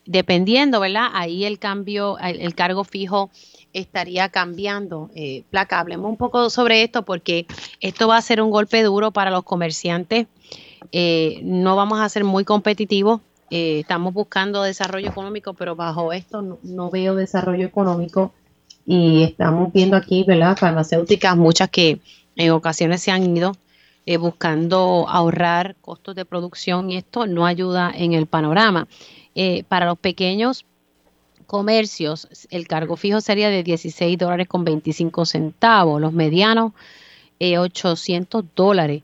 Dependiendo, ¿verdad? Ahí el cambio, el, cargo fijo estaría cambiando. Eh, placa, hablemos un poco sobre esto porque esto va a ser un golpe duro para los comerciantes. no vamos a ser muy competitivos. Estamos buscando desarrollo económico, pero bajo esto no veo desarrollo económico y estamos viendo aquí, ¿verdad? Farmacéuticas, muchas que en ocasiones se han ido eh, buscando ahorrar costos de producción y esto no ayuda en el panorama. Eh, para los pequeños comercios, el cargo fijo sería de 16 dólares con 25 centavos, los medianos, 800 eh, dólares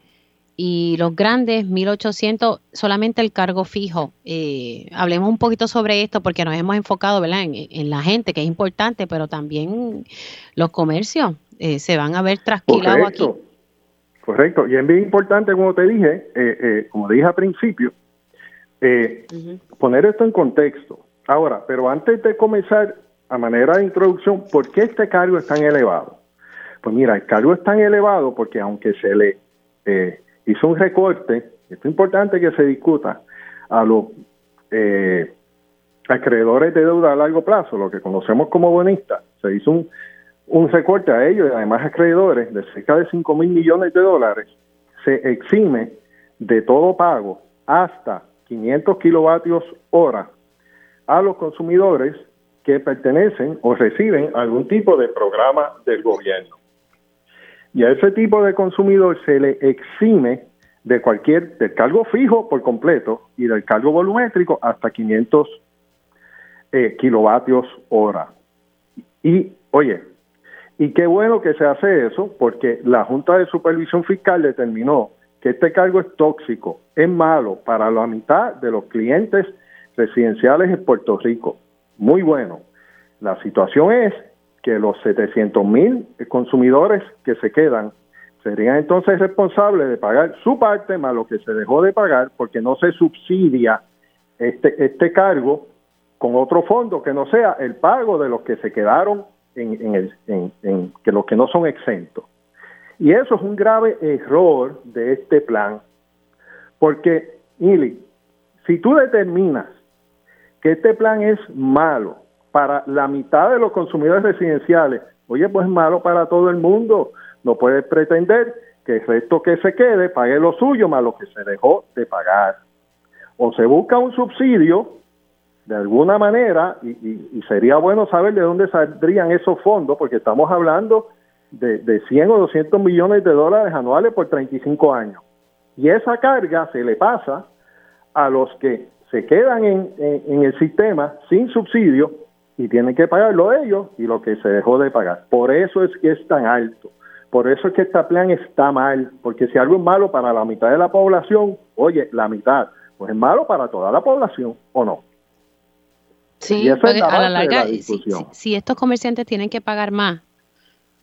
y los grandes 1800 solamente el cargo fijo. Eh, hablemos un poquito sobre esto porque nos hemos enfocado ¿verdad? En, la gente, que es importante, pero también los comercios eh, se van a ver trasquilados aquí. Correcto, y es bien importante, como te dije, eh, como dije al principio, poner esto en contexto. Ahora, pero antes de comenzar, a manera de introducción, ¿por qué este cargo es tan elevado? Pues mira, el cargo es tan elevado porque aunque se le hizo un recorte, esto es importante que se discuta, a los eh, acreedores de deuda a largo plazo, lo que conocemos como bonistas, se hizo un, un recorte a ellos y además acreedores de cerca de 5 mil millones de dólares, se exime de todo pago hasta 500 kilovatios hora a los consumidores que pertenecen o reciben algún tipo de programa del gobierno. Y a ese tipo de consumidor se le exime de cualquier, del cargo fijo por completo y del cargo volumétrico hasta 500 eh, kilovatios hora. Y, oye, y qué bueno que se hace eso, porque la Junta de Supervisión Fiscal determinó que este cargo es tóxico, es malo para la mitad de los clientes residenciales en Puerto Rico. Muy bueno. La situación es que los 700 mil consumidores que se quedan serían entonces responsables de pagar su parte más lo que se dejó de pagar porque no se subsidia este, este cargo con otro fondo que no sea el pago de los que se quedaron en, el, en, que los que no son exentos. Y eso es un grave error de este plan, porque, Ili, si tú determinas que este plan es malo para la mitad de los consumidores residenciales, oye, pues es malo para todo el mundo. No puedes pretender que el resto que se quede pague lo suyo más lo que se dejó de pagar. O se busca un subsidio de alguna manera, y, sería bueno saber de dónde saldrían esos fondos, porque estamos hablando de, de 100 o 200 millones de dólares anuales por 35 años. Y esa carga se le pasa a los que se quedan en, en, el sistema sin subsidio y tienen que pagarlo ellos y lo que se dejó de pagar. Por eso es que es tan alto. Por eso es que este plan está mal, porque si algo es malo para la mitad de la población, oye, la mitad, pues es malo para toda la población, ¿o no? Sí, a la larga, si, estos comerciantes tienen que pagar más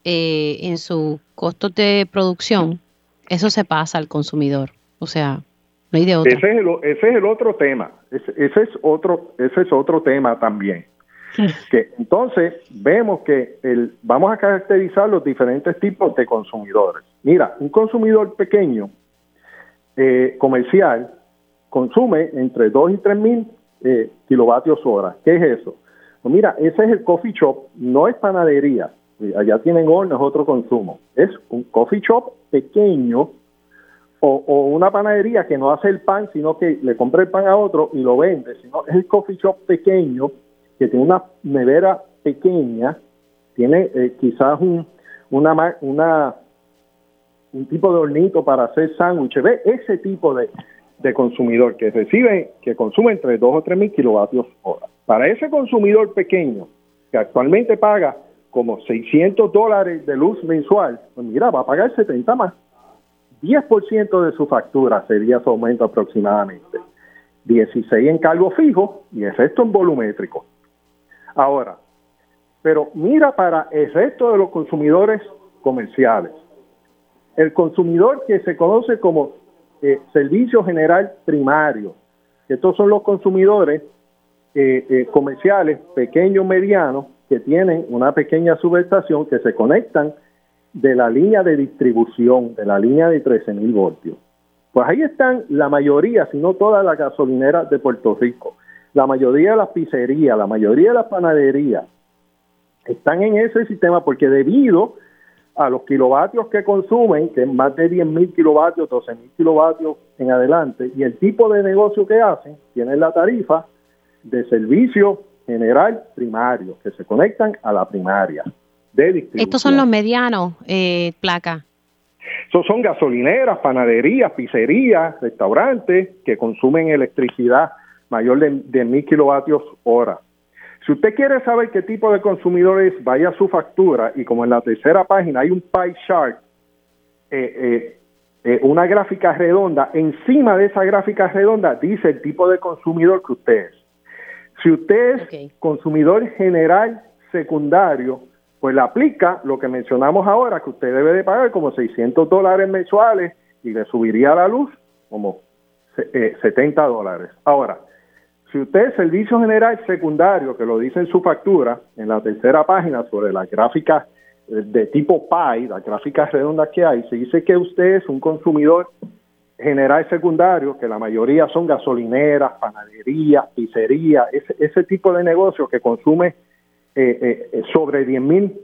eh, en sus costos de producción, eso se pasa al consumidor. O sea, no hay de otro. Ese es el, ese es el otro tema. Ese, es otro, ese es otro tema también. que entonces vemos que el, vamos a caracterizar los diferentes tipos de consumidores. Mira, un consumidor pequeño eh, comercial consume entre 2 y 3 mil eh, kilovatios hora. ¿Qué es eso? Pues mira, ese es el coffee shop, no es panadería. Allá tienen hornos, otro consumo. Es un coffee shop pequeño o, o, una panadería que no hace el pan, sino que le compra el pan a otro y lo vende. Sino es el coffee shop pequeño que tiene una nevera pequeña, tiene eh, quizás un, tipo de hornito para hacer sándwiches. Ve ese tipo de, de consumidor que recibe, que consume entre 2 o 3 mil kilovatios hora. Para ese consumidor pequeño, que actualmente paga como 600 dólares de luz mensual, pues mira, va a pagar 70 más. 10% de su factura sería su aumento aproximadamente. 16 en cargo fijo y el resto en volumétrico. Ahora, pero mira para el resto de los consumidores comerciales. El consumidor que se conoce como eh, servicio general primario. Estos son los consumidores eh, eh, comerciales pequeños, medianos, que tienen una pequeña subestación que se conectan de la línea de distribución, de la línea de 13.000 voltios. Pues ahí están la mayoría, si no todas las gasolineras de Puerto Rico, la mayoría de las pizzerías, la mayoría de las panaderías, están en ese sistema porque debido a los kilovatios que consumen, que es más de 10.000 kilovatios, 12.000 kilovatios en adelante, y el tipo de negocio que hacen, tienen la tarifa de servicio general primario, que se conectan a la primaria de Estos son los medianos, eh, placa. Esos son gasolineras, panaderías, pizzerías, restaurantes que consumen electricidad mayor de, de 1.000 kilovatios hora. Si usted quiere saber qué tipo de consumidores vaya a su factura, y como en la tercera página hay un pie chart, eh, eh, eh, una gráfica redonda, encima de esa gráfica redonda dice el tipo de consumidor que usted es. Si usted es consumidor general secundario, pues le aplica lo que mencionamos ahora, que usted debe de pagar como 600 dólares mensuales y le subiría la luz como 70 dólares. Ahora, si usted es servicio general secundario, que lo dice en su factura, en la tercera página sobre las gráficas de tipo PI, las gráficas redondas que hay, se dice que usted es un consumidor general secundario, que la mayoría son gasolineras, panaderías, pizzerías, ese, ese tipo de negocio que consume eh, eh, sobre 10 mil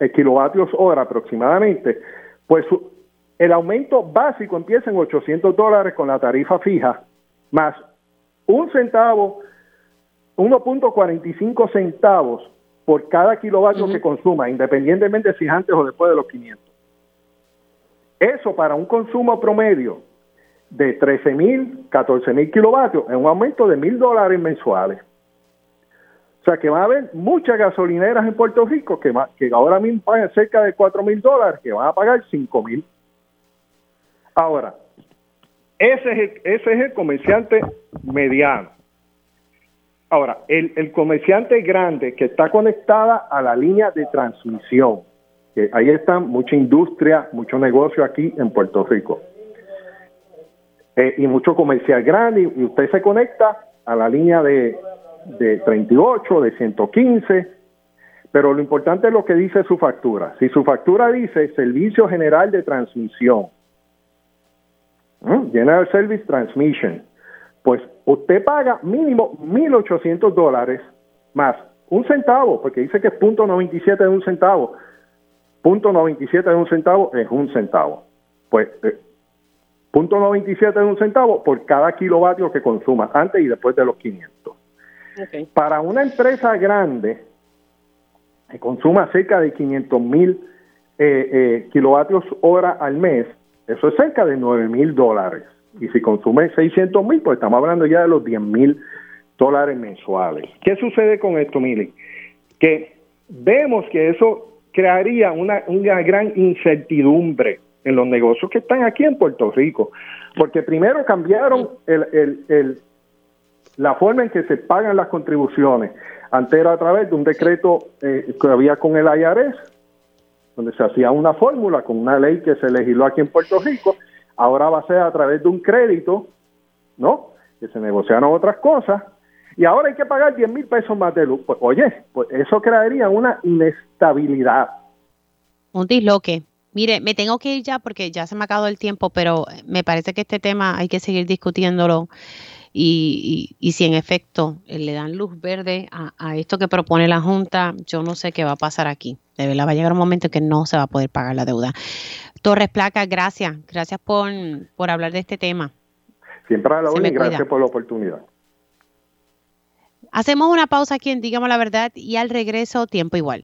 eh, kilovatios hora aproximadamente, pues el aumento básico empieza en 800 dólares con la tarifa fija, más un centavo, 1.45 centavos por cada kilovatio que consuma, independientemente si antes o después de los 500. Eso para un consumo promedio de 13 mil, 14 mil kilovatios es un aumento de mil dólares mensuales. O sea que va a haber muchas gasolineras en Puerto Rico que, que ahora mismo pagan cerca de 4 mil dólares, que van a pagar 5 mil. Ahora, ese es, el, comerciante mediano. Ahora, el, el comerciante grande que está conectada a la línea de transmisión, que ahí está mucha industria, mucho negocio aquí en Puerto Rico. Eh, y mucho comercial grande, y, usted se conecta a la línea de, de 38, de 115, pero lo importante es lo que dice su factura. Si su factura dice Servicio General de Transmisión, General Service Transmission, pues usted paga mínimo 1.800 dólares más un centavo, porque dice que es punto 97 de un centavo. Punto 97 de un centavo es un centavo. Pues eh, punto 97 de un centavo por cada kilovatio que consuma, antes y después de los 500. Para una empresa grande, que consuma cerca de 500 mil eh, eh, kilovatios hora al mes, eso es cerca de 9 mil dólares. Y si consume 600 mil, pues estamos hablando ya de los 10 mil dólares mensuales. ¿Qué sucede con esto, Mili? Que vemos que eso crearía una, una gran incertidumbre en los negocios que están aquí en Puerto Rico, porque primero cambiaron el, el, el, la forma en que se pagan las contribuciones. Antes era a través de un decreto eh, que había con el IRS, donde se hacía una fórmula con una ley que se legisló aquí en Puerto Rico. Ahora va a ser a través de un crédito, ¿no? Que se negociaron otras cosas. Y ahora hay que pagar 10 mil pesos más de luz. Pues, oye, pues eso crearía una inestabilidad. Un disloque. Mire, me tengo que ir ya porque ya se me ha acabado el tiempo, pero me parece que este tema hay que seguir discutiéndolo y, y, si en efecto eh, le dan luz verde a, esto que propone la Junta, yo no sé qué va a pasar aquí. De verdad va a llegar un momento en que no se va a poder pagar la deuda. Torres Placa, gracias. Gracias por, por hablar de este tema. Siempre a la orden y gracias por la oportunidad. Hacemos una pausa aquí en Digamos la Verdad y al regreso, tiempo igual.